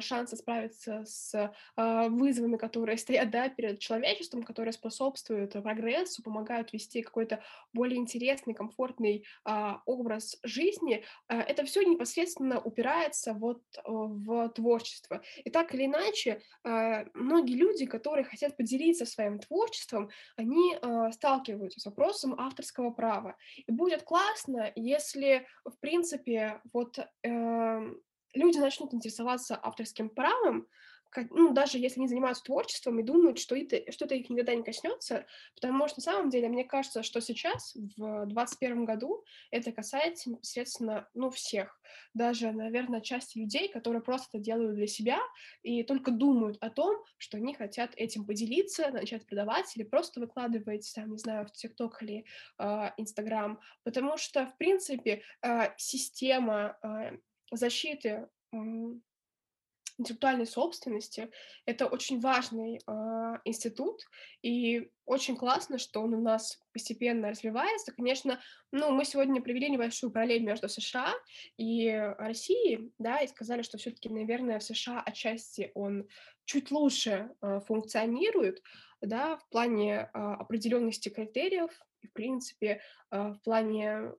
шансы справиться с вызовами, которые стоят да, перед человечеством, которые способствуют прогрессу, помогают вести какой-то более интересный, комфортный образ жизни, это все непосредственно упирается вот вот э, в творчество. И так или иначе, э, многие люди, которые хотят поделиться своим творчеством, они э, сталкиваются с вопросом авторского права. И будет классно, если, в принципе, вот эм, люди начнут интересоваться авторским правом, ну, даже если они занимаются творчеством и думают, что это, что это их никогда не коснется, потому что на самом деле мне кажется, что сейчас, в 2021 году, это касается непосредственно, ну, всех. Даже, наверное, части людей, которые просто это делают для себя и только думают о том, что они хотят этим поделиться, начать продавать или просто выкладывать, там, не знаю, в ТикТок или а, Инстаграм, э, потому что, в принципе, э, система э, защиты интеллектуальной собственности. Это очень важный э, институт, и очень классно, что он у нас постепенно развивается. Конечно, ну, мы сегодня провели небольшую параллель между США и Россией, да, и сказали, что все-таки, наверное, в США отчасти он чуть лучше э, функционирует, да, в плане э, определенности критериев, и, в принципе, э, в плане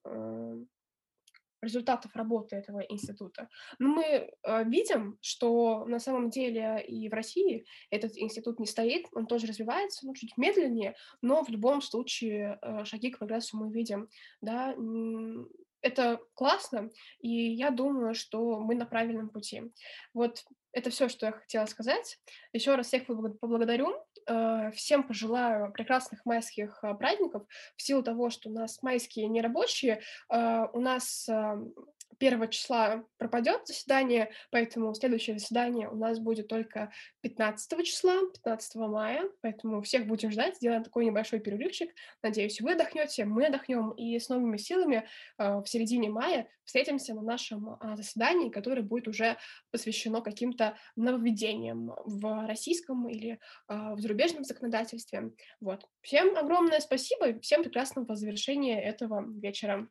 результатов работы этого института. Но мы э, видим, что на самом деле и в России этот институт не стоит, он тоже развивается, ну, чуть медленнее, но в любом случае э, шаги к прогрессу мы видим, да, это классно, и я думаю, что мы на правильном пути. Вот это все, что я хотела сказать. Еще раз всех поблагодарю. Э, всем пожелаю прекрасных майских э, праздников. В силу того, что у нас майские нерабочие, э, у нас 1 числа пропадет заседание, поэтому следующее заседание у нас будет только 15 числа, 15 мая, поэтому всех будем ждать, сделаем такой небольшой перерывчик. Надеюсь, вы отдохнете, мы отдохнем, и с новыми силами э, в середине мая встретимся на нашем э, заседании, которое будет уже посвящено каким-то нововведениям в российском или э, в зарубежном законодательстве. Вот. Всем огромное спасибо всем прекрасного завершения этого вечера.